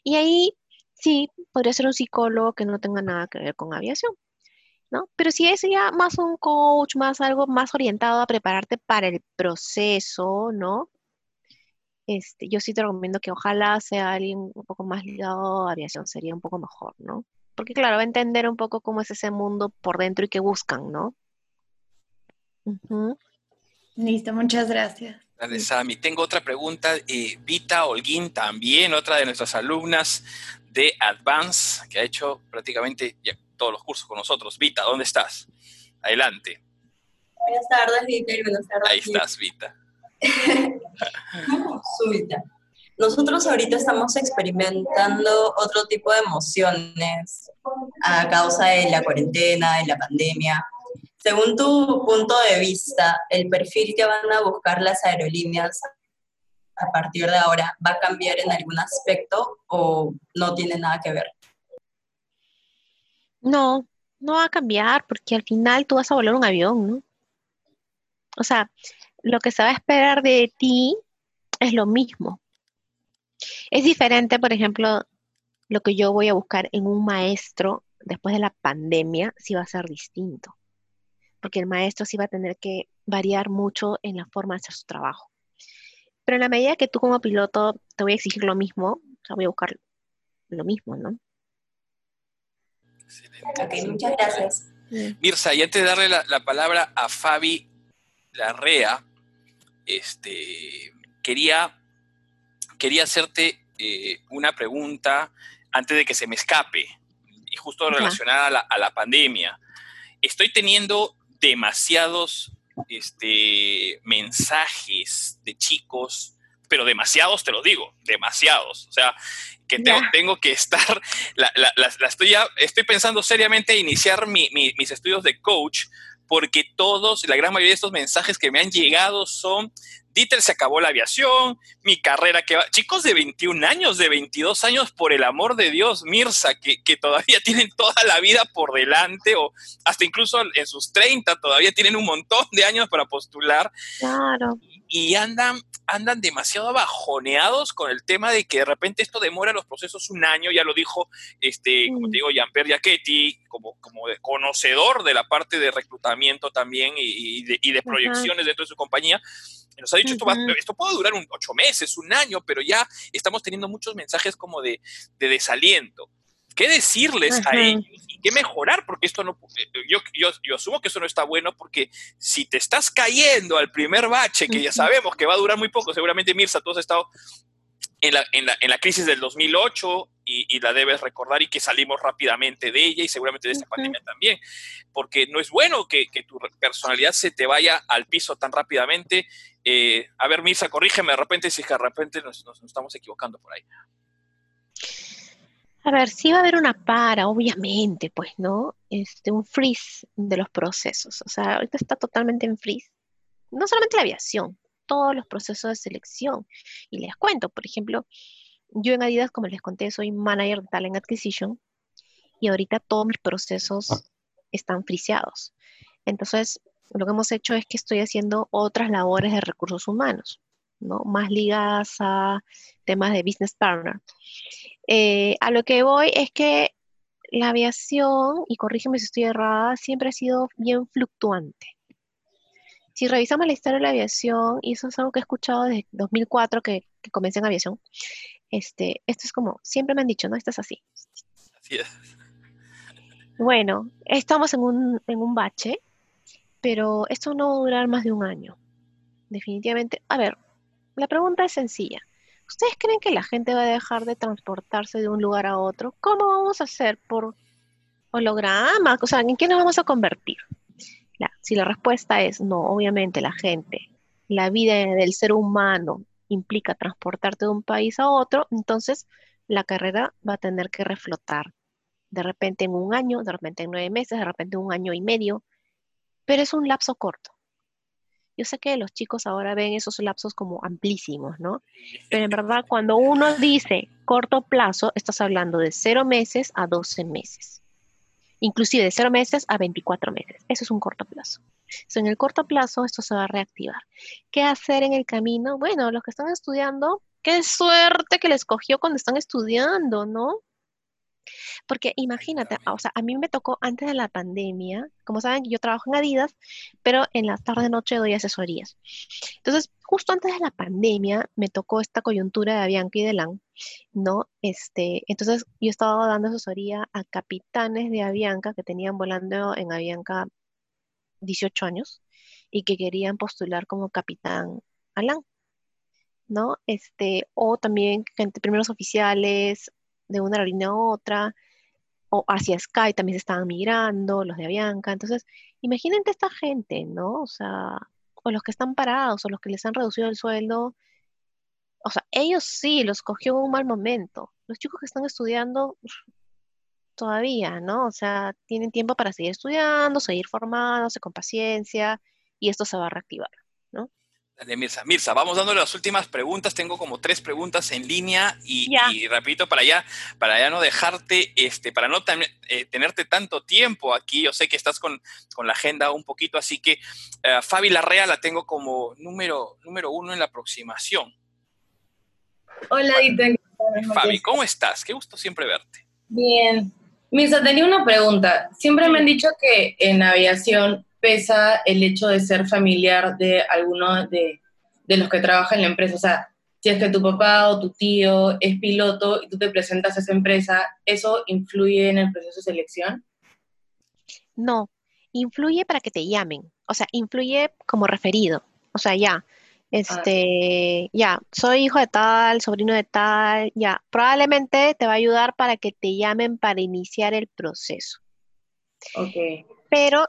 Y ahí sí, podría ser un psicólogo que no tenga nada que ver con aviación. ¿No? Pero si es ya más un coach, más algo más orientado a prepararte para el proceso, ¿no? Este, yo sí te recomiendo que ojalá sea alguien un poco más ligado a aviación, sería un poco mejor, ¿no? Porque claro, va a entender un poco cómo es ese mundo por dentro y qué buscan, ¿no? Listo, muchas gracias. Dale, Sami. Tengo otra pregunta. Eh, Vita Holguín, también otra de nuestras alumnas de Advance, que ha hecho prácticamente todos los cursos con nosotros. Vita, ¿dónde estás? Adelante. Buenas tardes, Vita, buenas tardes. Ahí estás, Vita. Vita. Nosotros ahorita estamos experimentando otro tipo de emociones a causa de la cuarentena, de la pandemia. Según tu punto de vista, ¿el perfil que van a buscar las aerolíneas a partir de ahora va a cambiar en algún aspecto o no tiene nada que ver? No, no va a cambiar porque al final tú vas a volar un avión, ¿no? O sea, lo que se va a esperar de ti es lo mismo. Es diferente, por ejemplo, lo que yo voy a buscar en un maestro después de la pandemia, sí va a ser distinto. Porque el maestro sí va a tener que variar mucho en la forma de hacer su trabajo. Pero en la medida que tú como piloto te voy a exigir lo mismo, o sea, voy a buscar lo mismo, ¿no? Ok, muchas gracias. Mirza, y antes de darle la, palabra a Fabi Larrea, este, quería, quería hacerte eh, una pregunta antes de que se me escape, y justo relacionada a la, pandemia. Estoy teniendo demasiados este, mensajes de chicos, pero demasiados, te lo digo, demasiados. O sea, que tengo, que estar, la, estoy, estoy pensando seriamente iniciar mis estudios de coach porque todos, la gran mayoría de estos mensajes que me han llegado son Dieter se acabó la aviación, mi carrera que va. Chicos de 21 años, de 22 años, por el amor de Dios, Mirza, que, que, todavía tienen toda la vida por delante, o hasta incluso en sus 30 todavía tienen un montón de años para postular. Claro. Y andan, andan demasiado bajoneados con el tema de que de repente esto demora los procesos un año, ya lo dijo, este, como te mm. digo, Jean-Pierre Giacchetti, como, como conocedor de la parte de reclutamiento también y, de, proyecciones dentro de su compañía nos ha dicho, esto, esto puede durar un, ocho meses, un año, pero ya estamos teniendo muchos mensajes como de, desaliento. ¿Qué decirles a ellos y qué mejorar? Porque esto no, yo, yo, asumo que eso no está bueno porque si te estás cayendo al primer bache, que ya sabemos que va a durar muy poco, seguramente Mirza, tú has estado en la, en la, en la crisis del 2008 y, y, la debes recordar y que salimos rápidamente de ella y seguramente de esta pandemia también, porque no es bueno que, que, tu personalidad se te vaya al piso tan rápidamente. Eh, a ver, Misa, corrígeme de repente si de repente nos, nos, estamos equivocando por ahí. A ver, sí va a haber una para, obviamente, pues, ¿no? Este, un freeze de los procesos. O sea, ahorita está totalmente en freeze. No solamente la aviación, todos los procesos de selección. Y les cuento, por ejemplo, yo en Adidas, como les conté, soy manager de Talent Acquisition y ahorita todos mis procesos están friseados. Entonces, lo que hemos hecho es que estoy haciendo otras labores de recursos humanos, ¿no? Más ligadas a temas de business partner. Eh, a lo que voy es que la aviación, y corrígeme si estoy errada, siempre ha sido bien fluctuante si revisamos la historia de la aviación, y eso es algo que he escuchado desde 2004 que, que comencé en aviación, este, esto es como, siempre me han dicho, ¿no? Esto es así. Así es. Bueno, estamos en un, en un bache, pero esto no va a durar más de un año. Definitivamente. A ver, la pregunta es sencilla. ¿Ustedes creen que la gente va a dejar de transportarse de un lugar a otro? ¿Cómo vamos a hacer? ¿Por holograma? O sea, ¿en qué nos vamos a convertir? si la respuesta es no, obviamente la gente, la vida del ser humano implica transportarte de un país a otro, entonces la carrera va a tener que reflotar. De repente en un año, de repente en nueve meses, de repente en un año y medio, pero es un lapso corto. Yo sé que los chicos ahora ven esos lapsos como amplísimos, ¿no? Pero en verdad, cuando uno dice corto plazo, estás hablando de cero meses a doce meses inclusive de 0 meses a 24 meses. Eso es un corto plazo. En el corto plazo esto se va a reactivar. ¿Qué hacer en el camino? Bueno, los que están estudiando, qué suerte que les cogió cuando están estudiando, ¿no? Porque imagínate, o sea, a mí me tocó antes de la pandemia, como saben, yo trabajo en Adidas, pero en la tarde-noche doy asesorías. Entonces, justo antes de la pandemia me tocó esta coyuntura de Avianca y de LAN, ¿no? Este, entonces, yo estaba dando asesoría a capitanes de Avianca que tenían volando en Avianca 18 años y que querían postular como capitán a LAN. ¿no? Este, o también gente, primeros oficiales, de una aerolínea a otra, o hacia Sky también se estaban migrando, los de Avianca. Entonces, imagínate esta gente, ¿no? O sea, o los que están parados, o los que les han reducido el sueldo. O sea, ellos sí los cogió en un mal momento. Los chicos que están estudiando todavía, ¿no? O sea, tienen tiempo para seguir estudiando, seguir formándose con paciencia, y esto se va a reactivar, ¿no? de Mirza. Mirza, vamos dándole las últimas preguntas. Tengo como tres preguntas en línea y, repito, para ya, para ya no dejarte, este, para no eh, tenerte tanto tiempo aquí. Yo sé que estás con, la agenda un poquito, así que uh, Fabi Larrea la tengo como número, número uno en la aproximación. Hola. Fabi, ¿cómo estás? Qué gusto siempre verte. Bien. Mirza, tenía una pregunta. Siempre me han dicho que en aviación pesa el hecho de ser familiar de alguno de, los que trabajan en la empresa. O sea, si es que tu papá o tu tío es piloto y tú te presentas a esa empresa, ¿eso influye en el proceso de selección? No, influye para que te llamen. O sea, influye como referido. O sea, ya, este, ah. ya, soy hijo de tal, sobrino de tal, ya, probablemente te va a ayudar para que te llamen para iniciar el proceso. Ok. Pero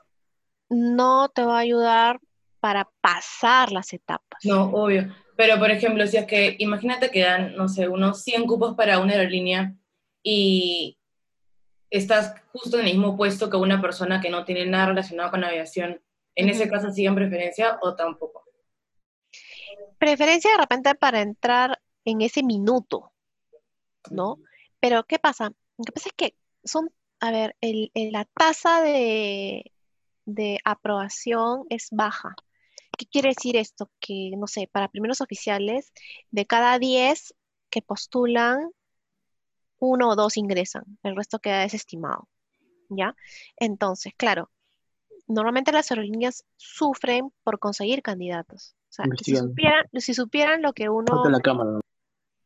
no te va a ayudar para pasar las etapas. No, obvio. Pero, por ejemplo, si es que imagínate que dan, no sé, unos 100 cupos para una aerolínea y estás justo en el mismo puesto que una persona que no tiene nada relacionado con aviación, ¿en ese caso siguen preferencia o tampoco? Preferencia de repente para entrar en ese minuto, ¿no? Pero ¿qué pasa? Lo que pasa es que son, a ver, la tasa de, de aprobación es baja. ¿Qué quiere decir esto? Que, no sé, para primeros oficiales, de cada 10 que postulan, uno o dos ingresan, el resto queda desestimado. ¿Ya? Entonces, claro, normalmente las aerolíneas sufren por conseguir candidatos. O sea, si supieran, si supieran lo que uno...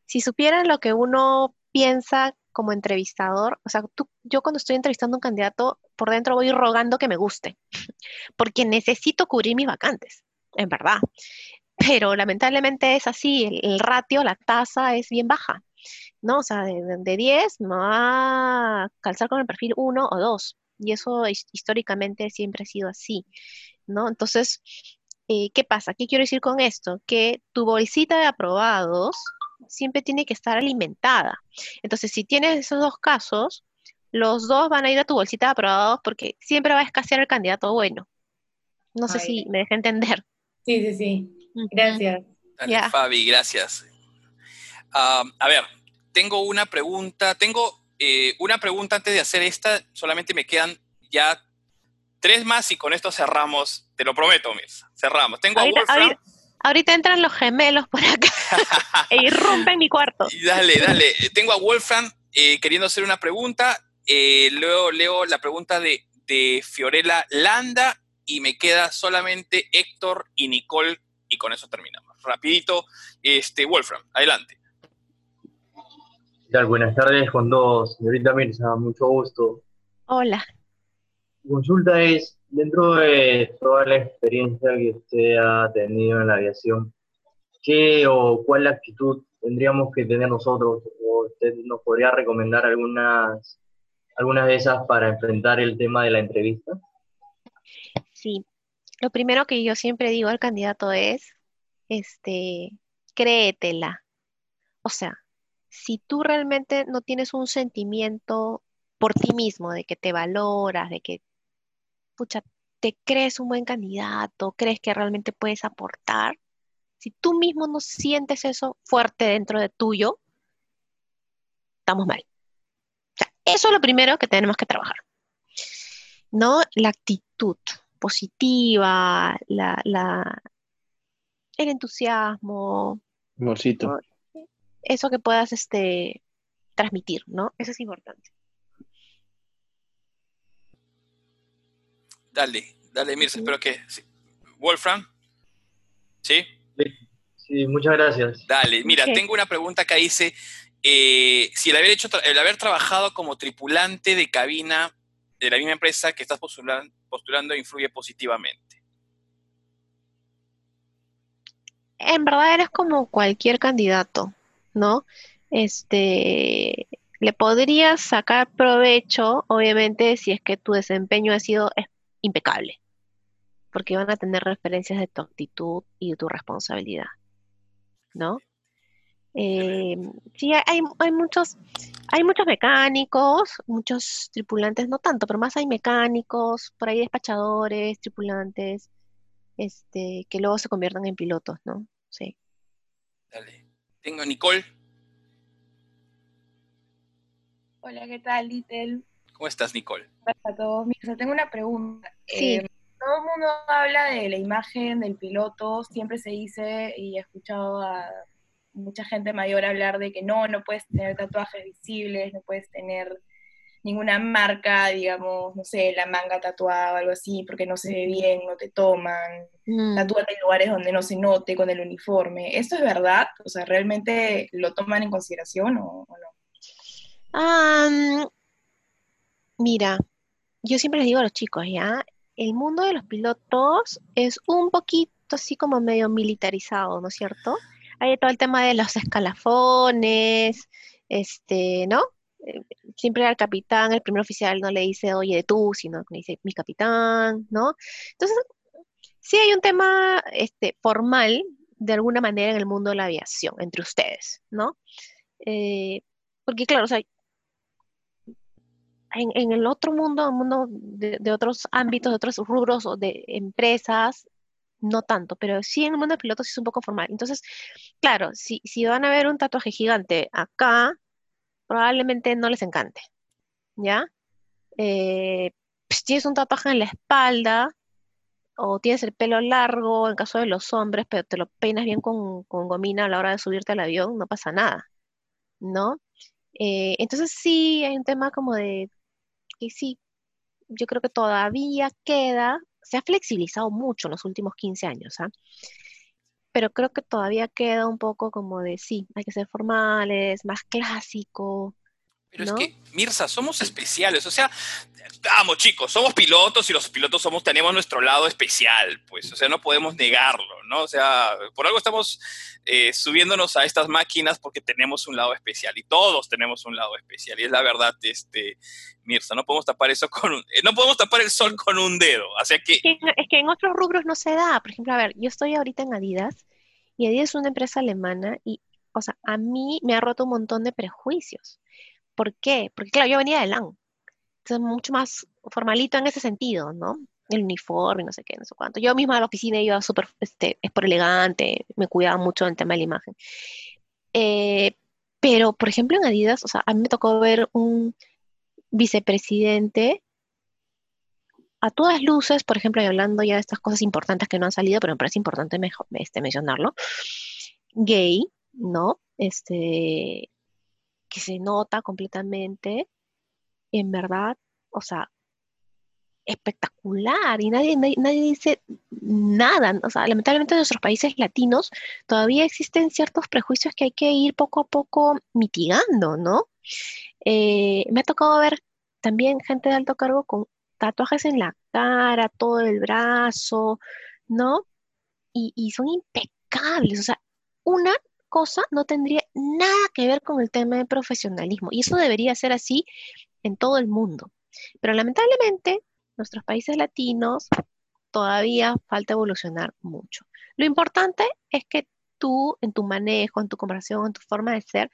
Si supieran lo que uno piensa como entrevistador, o sea, yo cuando estoy entrevistando a un candidato, por dentro voy rogando que me guste, porque necesito cubrir mis vacantes, en verdad. Pero lamentablemente es así, el, ratio, la tasa es bien baja, ¿no? O sea, de, 10 no va a calzar con el perfil 1 o 2, y eso históricamente siempre ha sido así, ¿no? Entonces, eh, ¿qué pasa? ¿Qué quiero decir con esto? Que tu bolsita de aprobados siempre tiene que estar alimentada. Entonces, si tienes esos dos casos, los dos van a ir a tu bolsita de aprobados porque siempre va a escasear el candidato bueno. No sé si me dejé entender. Sí, sí, sí. Gracias. Fabi, gracias. a ver, tengo una pregunta, tengo eh, una pregunta antes de hacer esta, solamente me quedan ya tres más y con esto cerramos, te lo prometo, Mirza, cerramos. Tengo a Wolfram. Ahorita entran los gemelos por acá e irrumpen mi cuarto. dale, dale. Tengo a Wolfram eh, queriendo hacer una pregunta. Eh, luego leo la pregunta de, de, Fiorella Landa y me queda solamente Héctor y Nicole y con eso terminamos. Rapidito, este, Wolfram, adelante. Buenas tardes con dos. Señorita Mirza, mucho gusto. Hola. Mi consulta es, dentro de toda la experiencia que usted ha tenido en la aviación, ¿qué o cuál actitud tendríamos que tener nosotros? ¿O usted nos podría recomendar algunas, algunas de esas para enfrentar el tema de la entrevista? Sí, lo primero que yo siempre digo al candidato es, este, créetela. O sea, si tú realmente no tienes un sentimiento por ti mismo, de que te valoras, de que pucha, te crees un buen candidato, crees que realmente puedes aportar, si tú mismo no sientes eso fuerte dentro de tuyo, estamos mal. O sea, eso es lo primero que tenemos que trabajar. ¿No? La actitud positiva, la, el entusiasmo. Eso que puedas este, transmitir, ¿no? Eso es importante. Dale, dale, Mirza, espero que... Wolfram, ¿sí? Sí, muchas gracias. Dale, mira, tengo una pregunta que dice, eh, si el haber, hecho, el haber trabajado como tripulante de cabina de la misma empresa que estás postulando, postulando influye positivamente. En verdad eres como cualquier candidato, ¿no? Este, le podrías sacar provecho, obviamente, si es que tu desempeño ha sido impecable, porque van a tener referencias de tu actitud y de tu responsabilidad, ¿no? Eh, sí, hay, hay, muchos, hay muchos mecánicos, muchos tripulantes, no tanto, pero más hay mecánicos, por ahí despachadores, tripulantes, este, que luego se conviertan en pilotos, ¿no? Sí. Dale. Tengo a Nicole. Hola, ¿qué tal, Little? ¿Cómo estás, Nicole? Hola a todos. Mira, tengo una pregunta. Eh, todo el mundo habla de la imagen del piloto, siempre se dice, y he escuchado a mucha gente mayor hablar de que no, no puedes tener tatuajes visibles, no puedes tener ninguna marca, digamos, no sé, la manga tatuada o algo así, porque no se ve bien, no te toman, mm. tatúate en lugares donde no se note con el uniforme. ¿Esto es verdad? O sea, ¿realmente lo toman en consideración o, no? Mira, yo siempre les digo a los chicos, ¿ya? El mundo de los pilotos es un poquito así como medio militarizado, ¿no es cierto? Hay todo el tema de los escalafones, este, ¿no? Siempre al capitán, el primer oficial no le dice, oye, de tú, sino que le dice mi capitán, ¿no? Entonces, sí hay un tema este, formal, de alguna manera, en el mundo de la aviación, entre ustedes, ¿no? Eh, porque, claro, o sea, en, el otro mundo, mundo de, otros ámbitos, de otros rubros o de empresas, no tanto, pero sí en el mundo de pilotos es un poco formal. Entonces, claro, si, si van a ver un tatuaje gigante acá, probablemente no les encante, ¿ya? Eh, pues, tienes un tatuaje en la espalda o tienes el pelo largo, en caso de los hombres, pero te lo peinas bien con, gomina a la hora de subirte al avión, no pasa nada, ¿no? Eh, entonces sí, hay un tema como de que sí, yo creo que todavía queda, se ha flexibilizado mucho en los últimos 15 años, ¿ah? Pero creo que todavía queda un poco como de sí, hay que ser formales, más clásico, pero es que, Mirza, somos especiales. O sea, vamos chicos, somos pilotos y los pilotos somos, tenemos nuestro lado especial, pues. O sea, no podemos negarlo, ¿no? O sea, por algo estamos eh, subiéndonos a estas máquinas porque tenemos un lado especial y todos tenemos un lado especial. Y es la verdad, este, Mirza, no podemos tapar eso con un, eh, no podemos tapar el sol con un dedo. O sea que... Es que en otros rubros no se da. Por ejemplo, a ver, yo estoy ahorita en Adidas y Adidas es una empresa alemana y, o sea, a mí me ha roto un montón de prejuicios ¿Por qué? Porque claro, yo venía de LAN. Entonces, mucho más formalito en ese sentido, ¿no? El uniforme, no sé qué, no sé cuánto. Yo misma a la oficina iba súper, este, es por elegante, me cuidaba mucho del tema de la imagen. Eh, pero, por ejemplo, en Adidas, o sea, a mí me tocó ver un vicepresidente a todas luces, por ejemplo, y hablando ya de estas cosas importantes que no han salido, pero me parece importante este, mencionarlo, gay, ¿no? Este, que se nota completamente, en verdad, o sea, espectacular y nadie, nadie, dice nada. O sea, lamentablemente en nuestros países latinos todavía existen ciertos prejuicios que hay que ir poco a poco mitigando, ¿no? Eh, me ha tocado ver también gente de alto cargo con tatuajes en la cara, todo el brazo, ¿no? Y, y son impecables. O sea, una cosa no tendría nada que ver con el tema de profesionalismo. Y eso debería ser así en todo el mundo. Pero lamentablemente, nuestros países latinos todavía falta evolucionar mucho. Lo importante es que tú, en tu manejo, en tu conversación, en tu forma de ser,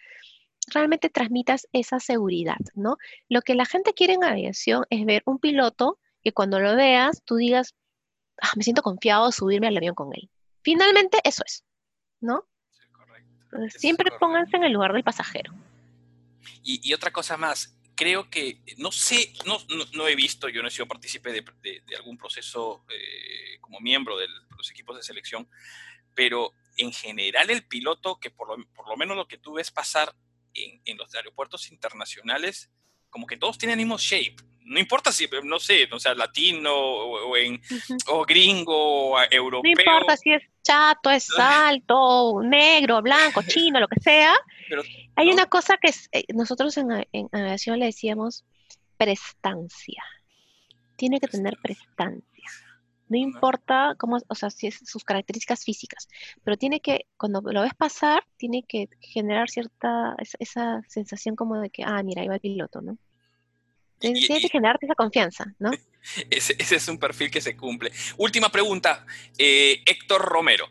realmente transmitas esa seguridad, ¿no? Lo que la gente quiere en aviación es ver un piloto que cuando lo veas, tú digas, ah, me siento confiado de subirme al avión con él. Finalmente, eso es, ¿no? Siempre pónganse en el lugar del pasajero. Y, otra cosa más, creo que, no sé, no, no, he visto, yo no he sido partícipe de, de, algún proceso eh, como miembro de los equipos de selección, pero en general el piloto, que por lo, por lo menos lo que tú ves pasar en, en los aeropuertos internacionales, como que todos tienen el mismo shape no importa si, no sé, o sea, latino o, en, o gringo, o europeo. No importa si es chato, es alto, negro, blanco, chino, lo que sea. Hay una cosa que eh, nosotros en, en aviación le decíamos prestancia. Tiene que tener prestancia. No importa cómo, o sea, si es sus características físicas, pero tiene que, cuando lo ves pasar, tiene que generar cierta, esa, esa sensación como de que, ah, mira, ahí va el piloto, ¿no? Tienes que generarte esa confianza, ¿no? Ese, es un perfil que se cumple. Última pregunta, eh, Héctor Romero.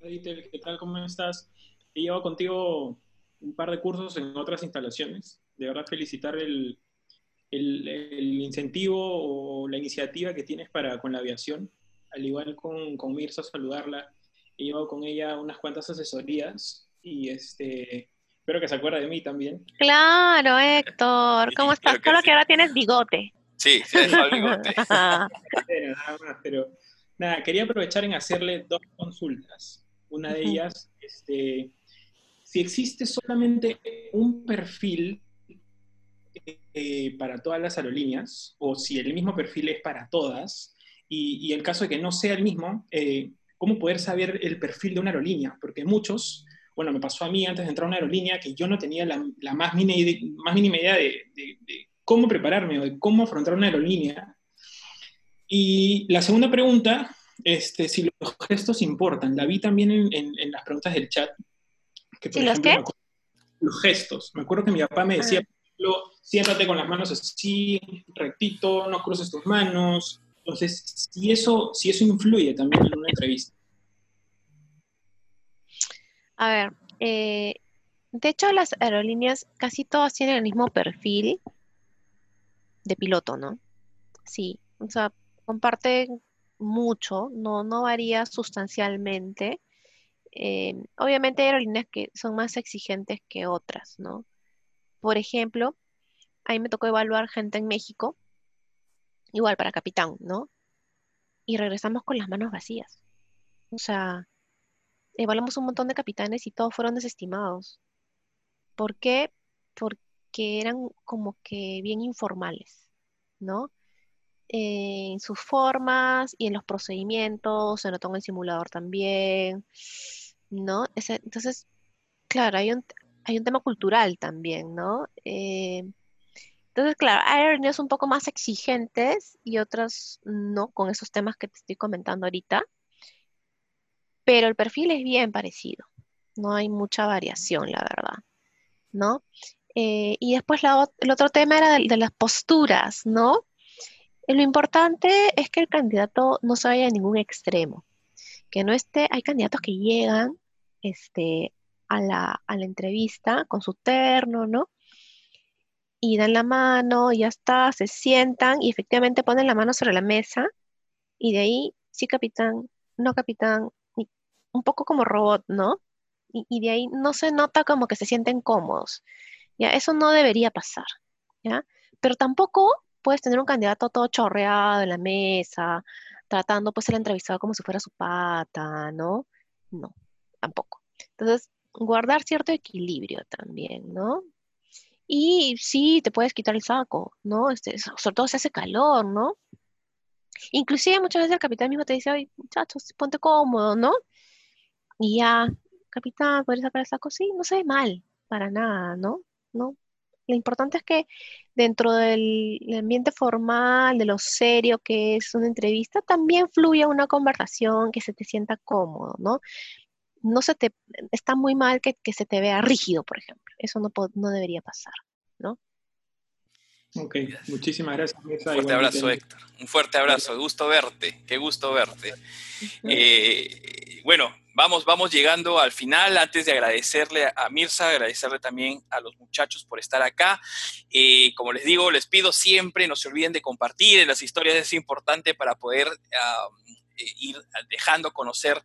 ¿qué tal? ¿Cómo estás? He llevado contigo un par de cursos en otras instalaciones. De verdad, felicitar el, incentivo o la iniciativa que tienes para con la aviación. Al igual con, con Mirza, saludarla. He llevado con ella unas cuantas asesorías y este, Espero que se acuerde de mí también. Claro, Héctor. ¿Cómo estás? Solo que, ahora tienes bigote. Sí, sí, el bigote. nada más, pero nada, quería aprovechar en hacerle dos consultas. Una de ellas, este, si existe solamente un perfil eh, para todas las aerolíneas, o si el mismo perfil es para todas, y, y en caso de que no sea el mismo, eh, ¿cómo poder saber el perfil de una aerolínea? Porque muchos bueno, me pasó a mí antes de entrar a una aerolínea que yo no tenía la, más, mínima, más mínima idea de, cómo prepararme o de cómo afrontar una aerolínea. Y la segunda pregunta, este, si los gestos importan, la vi también en, las preguntas del chat. Que, los qué? Los gestos. Me acuerdo que mi papá me decía, ah. siéntate con las manos así, rectito, no cruces tus manos. Entonces, si eso, si eso influye también en una entrevista. A ver, eh, de hecho las aerolíneas casi todas tienen el mismo perfil de piloto, ¿no? Sí, o sea, comparten mucho, no, no varía sustancialmente. Eh, obviamente hay aerolíneas que son más exigentes que otras, ¿no? Por ejemplo, ahí me tocó evaluar gente en México, igual para capitán, ¿no? Y regresamos con las manos vacías. O sea, evaluamos un montón de capitanes y todos fueron desestimados. ¿Por qué? Porque eran como que bien informales, ¿no? en sus formas y en los procedimientos, se notó en el simulador también, ¿no? entonces, claro, hay un, hay un tema cultural también, ¿no? Eh, entonces, claro, hay aerolíneas un poco más exigentes y otras no, con esos temas que te estoy comentando ahorita, pero el perfil es bien parecido, no hay mucha variación, la verdad, ¿no? Eh, y después el otro tema era de, las posturas, ¿no? Lo importante es que el candidato no se vaya a ningún extremo, que no esté, hay candidatos que llegan este, a, la, entrevista con su terno, ¿no? Y dan la mano, ya está, se sientan y efectivamente ponen la mano sobre la mesa y de ahí, sí, capitán, no, capitán, un poco como robot, ¿no? Y, de ahí no se nota como que se sienten cómodos. Ya, eso no debería pasar, ¿ya? Pero tampoco puedes tener un candidato todo chorreado en la mesa, tratando pues el entrevistado como si fuera su pata, ¿no? No, tampoco. Entonces, guardar cierto equilibrio también, ¿no? Y sí, te puedes quitar el saco, ¿no? Este, sobre todo si hace calor, ¿no? Inclusive muchas veces el capitán mismo te dice, oye, muchachos, ponte cómodo, ¿no? Y ya, capitán, ¿puedes sacar el saco? Sí, no se ve mal, para nada, ¿no? ¿No? Lo importante es que dentro del ambiente formal, de lo serio que es una entrevista, también fluya una conversación que se te sienta cómodo, ¿no? No se te, está muy mal que, se te vea rígido, por ejemplo. Eso no, no debería pasar. Ok, muchísimas gracias. Un fuerte abrazo, Héctor. Un fuerte abrazo. Gusto verte. Qué gusto verte. Eh, bueno, vamos, vamos llegando al final. Antes de agradecerle a Mirza, agradecerle también a los muchachos por estar acá. Eh, como les digo, les pido siempre, no se olviden de compartir en las historias, es importante para poder eh, ir dejando conocer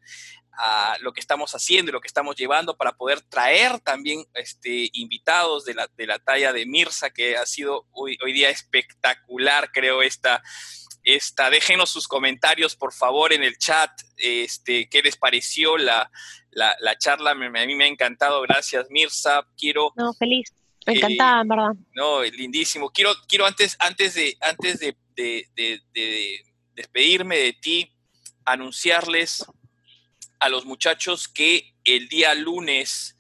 a lo que estamos haciendo y lo que estamos llevando para poder traer también este, invitados de la, de la talla de Mirza, que ha sido hoy, hoy día espectacular, creo, esta, esta, déjenos sus comentarios, por favor, en el chat. Este, ¿Qué les pareció la, charla? a mí me ha encantado. Gracias, Mirza. Quiero. No, feliz. Me eh, en verdad. No, lindísimo. Quiero, quiero antes, antes, de, antes de, despedirme de ti, anunciarles a los muchachos que el día lunes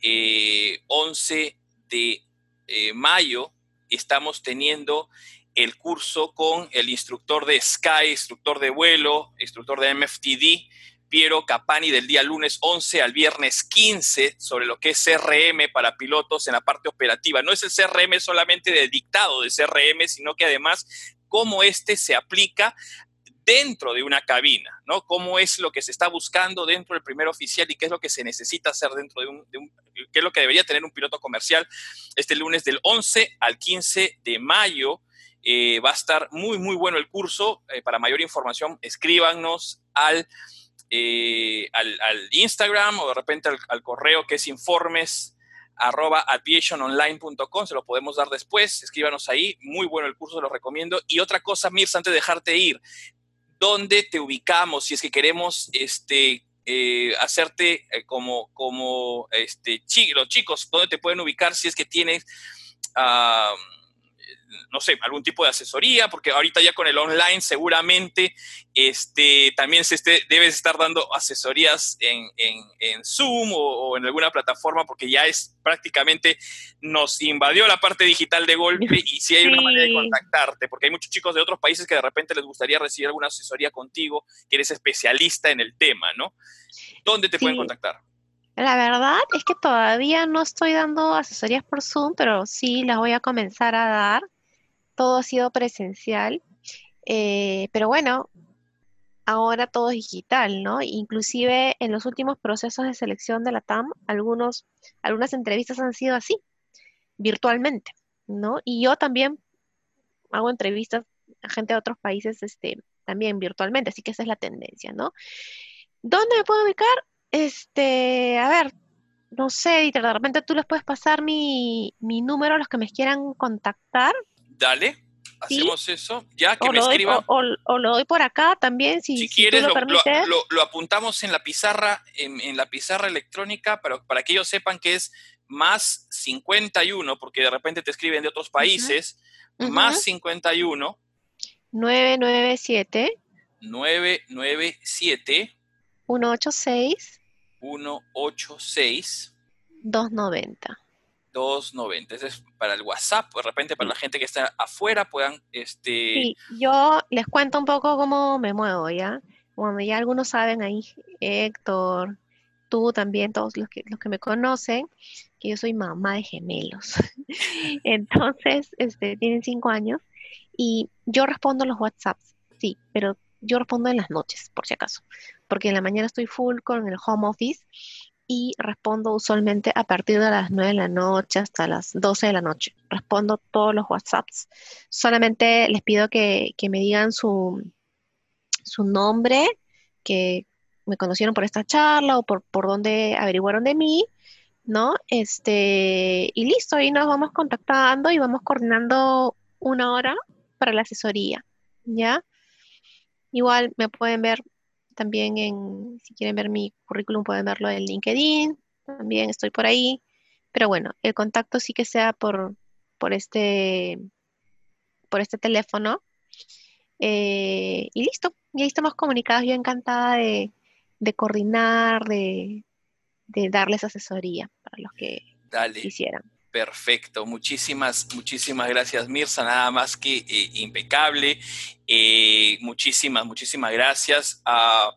11 eh, de eh, mayo estamos teniendo el curso con el instructor de Sky, instructor de vuelo, instructor de MFTD, Piero Capani, del día lunes 11 al viernes 15, sobre lo que es CRM para pilotos en la parte operativa. No es el CRM solamente de dictado de CRM, sino que además cómo este se aplica dentro de una cabina, ¿no? Cómo es lo que se está buscando dentro del primer oficial y qué es lo que se necesita hacer dentro de un, qué es lo que debería tener un piloto comercial este lunes del 11 al 15 de mayo eh, va a estar muy, muy bueno el curso. Eh, para mayor información, escríbanos al, eh, al, Instagram o de repente al, correo que es informes se lo podemos dar después, escríbanos ahí, muy bueno el curso, se lo recomiendo. Y otra cosa, Mirza, antes de dejarte ir, ¿dónde te ubicamos si es que queremos este, hacerte como, como este, los chicos, dónde te pueden ubicar si es que tienes... no sé, algún tipo de asesoría, porque ahorita ya con el online seguramente este, también se esté, debes estar dando asesorías en, Zoom o, en alguna plataforma, porque ya es prácticamente, nos invadió la parte digital de golpe y si hay una manera de contactarte, porque hay muchos chicos de otros países que de repente les gustaría recibir alguna asesoría contigo, que eres especialista en el tema, ¿no? ¿Dónde te pueden contactar? La verdad es que todavía no estoy dando asesorías por Zoom, pero sí las voy a comenzar a dar todo ha sido presencial, eh, pero bueno, ahora todo es digital, ¿no? Inclusive en los últimos procesos de selección de la TAM, algunos, algunas entrevistas han sido así, virtualmente, ¿no? Y yo también hago entrevistas a gente de otros países este, también virtualmente, así que esa es la tendencia, ¿no? ¿Dónde me puedo ubicar? Este, a ver, no sé, y de repente tú les puedes pasar mi, número a los que me quieran contactar. Dale, hacemos eso. Ya que me escriban. O, lo doy por acá también, si, si, quieres, lo, lo, apuntamos en la pizarra, en, la pizarra electrónica, para, para que ellos sepan que es más 51, porque de repente te escriben de otros países, más 51. 997. 997. 186. 186. 290. 290. Ese es para el WhatsApp, de repente para la gente que está afuera puedan, este... Sí, yo les cuento un poco cómo me muevo, ¿ya? Bueno, ya algunos saben ahí, Héctor, tú también, todos los que, los que me conocen, que yo soy mamá de gemelos. Entonces, este, tienen cinco años y yo respondo los WhatsApps, sí, pero yo respondo en las noches, por si acaso, porque en la mañana estoy full con el home office y respondo usualmente a partir de las 9 de la noche hasta las 12 de la noche. Respondo todos los WhatsApps. Solamente les pido que, me digan su, su nombre, que me conocieron por esta charla o por, por donde averiguaron de mí, ¿no? Este, y listo, ahí nos vamos contactando y vamos coordinando una hora para la asesoría, ¿ya? Igual me pueden ver también en, si quieren ver mi currículum, pueden verlo en LinkedIn, también estoy por ahí. Pero bueno, el contacto sí que sea por, por, este, por este teléfono. Eh, y listo, y ahí estamos comunicados. Yo encantada de, coordinar, de, darles asesoría para los que quisieran. Perfecto, muchísimas, muchísimas gracias Mirza, nada más que eh, impecable. Eh, muchísimas, muchísimas gracias. Ah,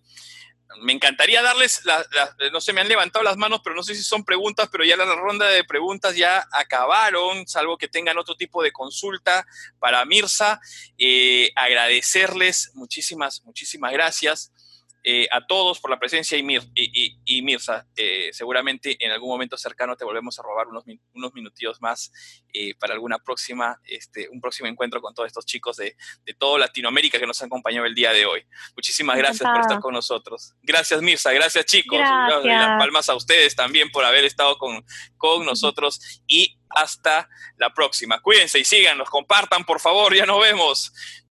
me encantaría darles, no sé, me han levantado las manos, pero no sé si son preguntas, pero ya la ronda de preguntas ya acabaron, salvo que tengan otro tipo de consulta para Mirza. Eh, agradecerles muchísimas, muchísimas gracias. A todos por la presencia y, y, Mirza. Eh, seguramente en algún momento cercano te volvemos a robar unos, unos minutillos más eh, para alguna próxima, este, un próximo encuentro con todos estos chicos de, de toda Latinoamérica que nos han acompañado el día de hoy. Muchísimas gracias por estar con nosotros. Gracias Mirza, gracias chicos. Gracias. Las palmas a ustedes también por haber estado con, con nosotros y hasta la próxima. Cuídense y síganos, compartan por favor, ya nos vemos.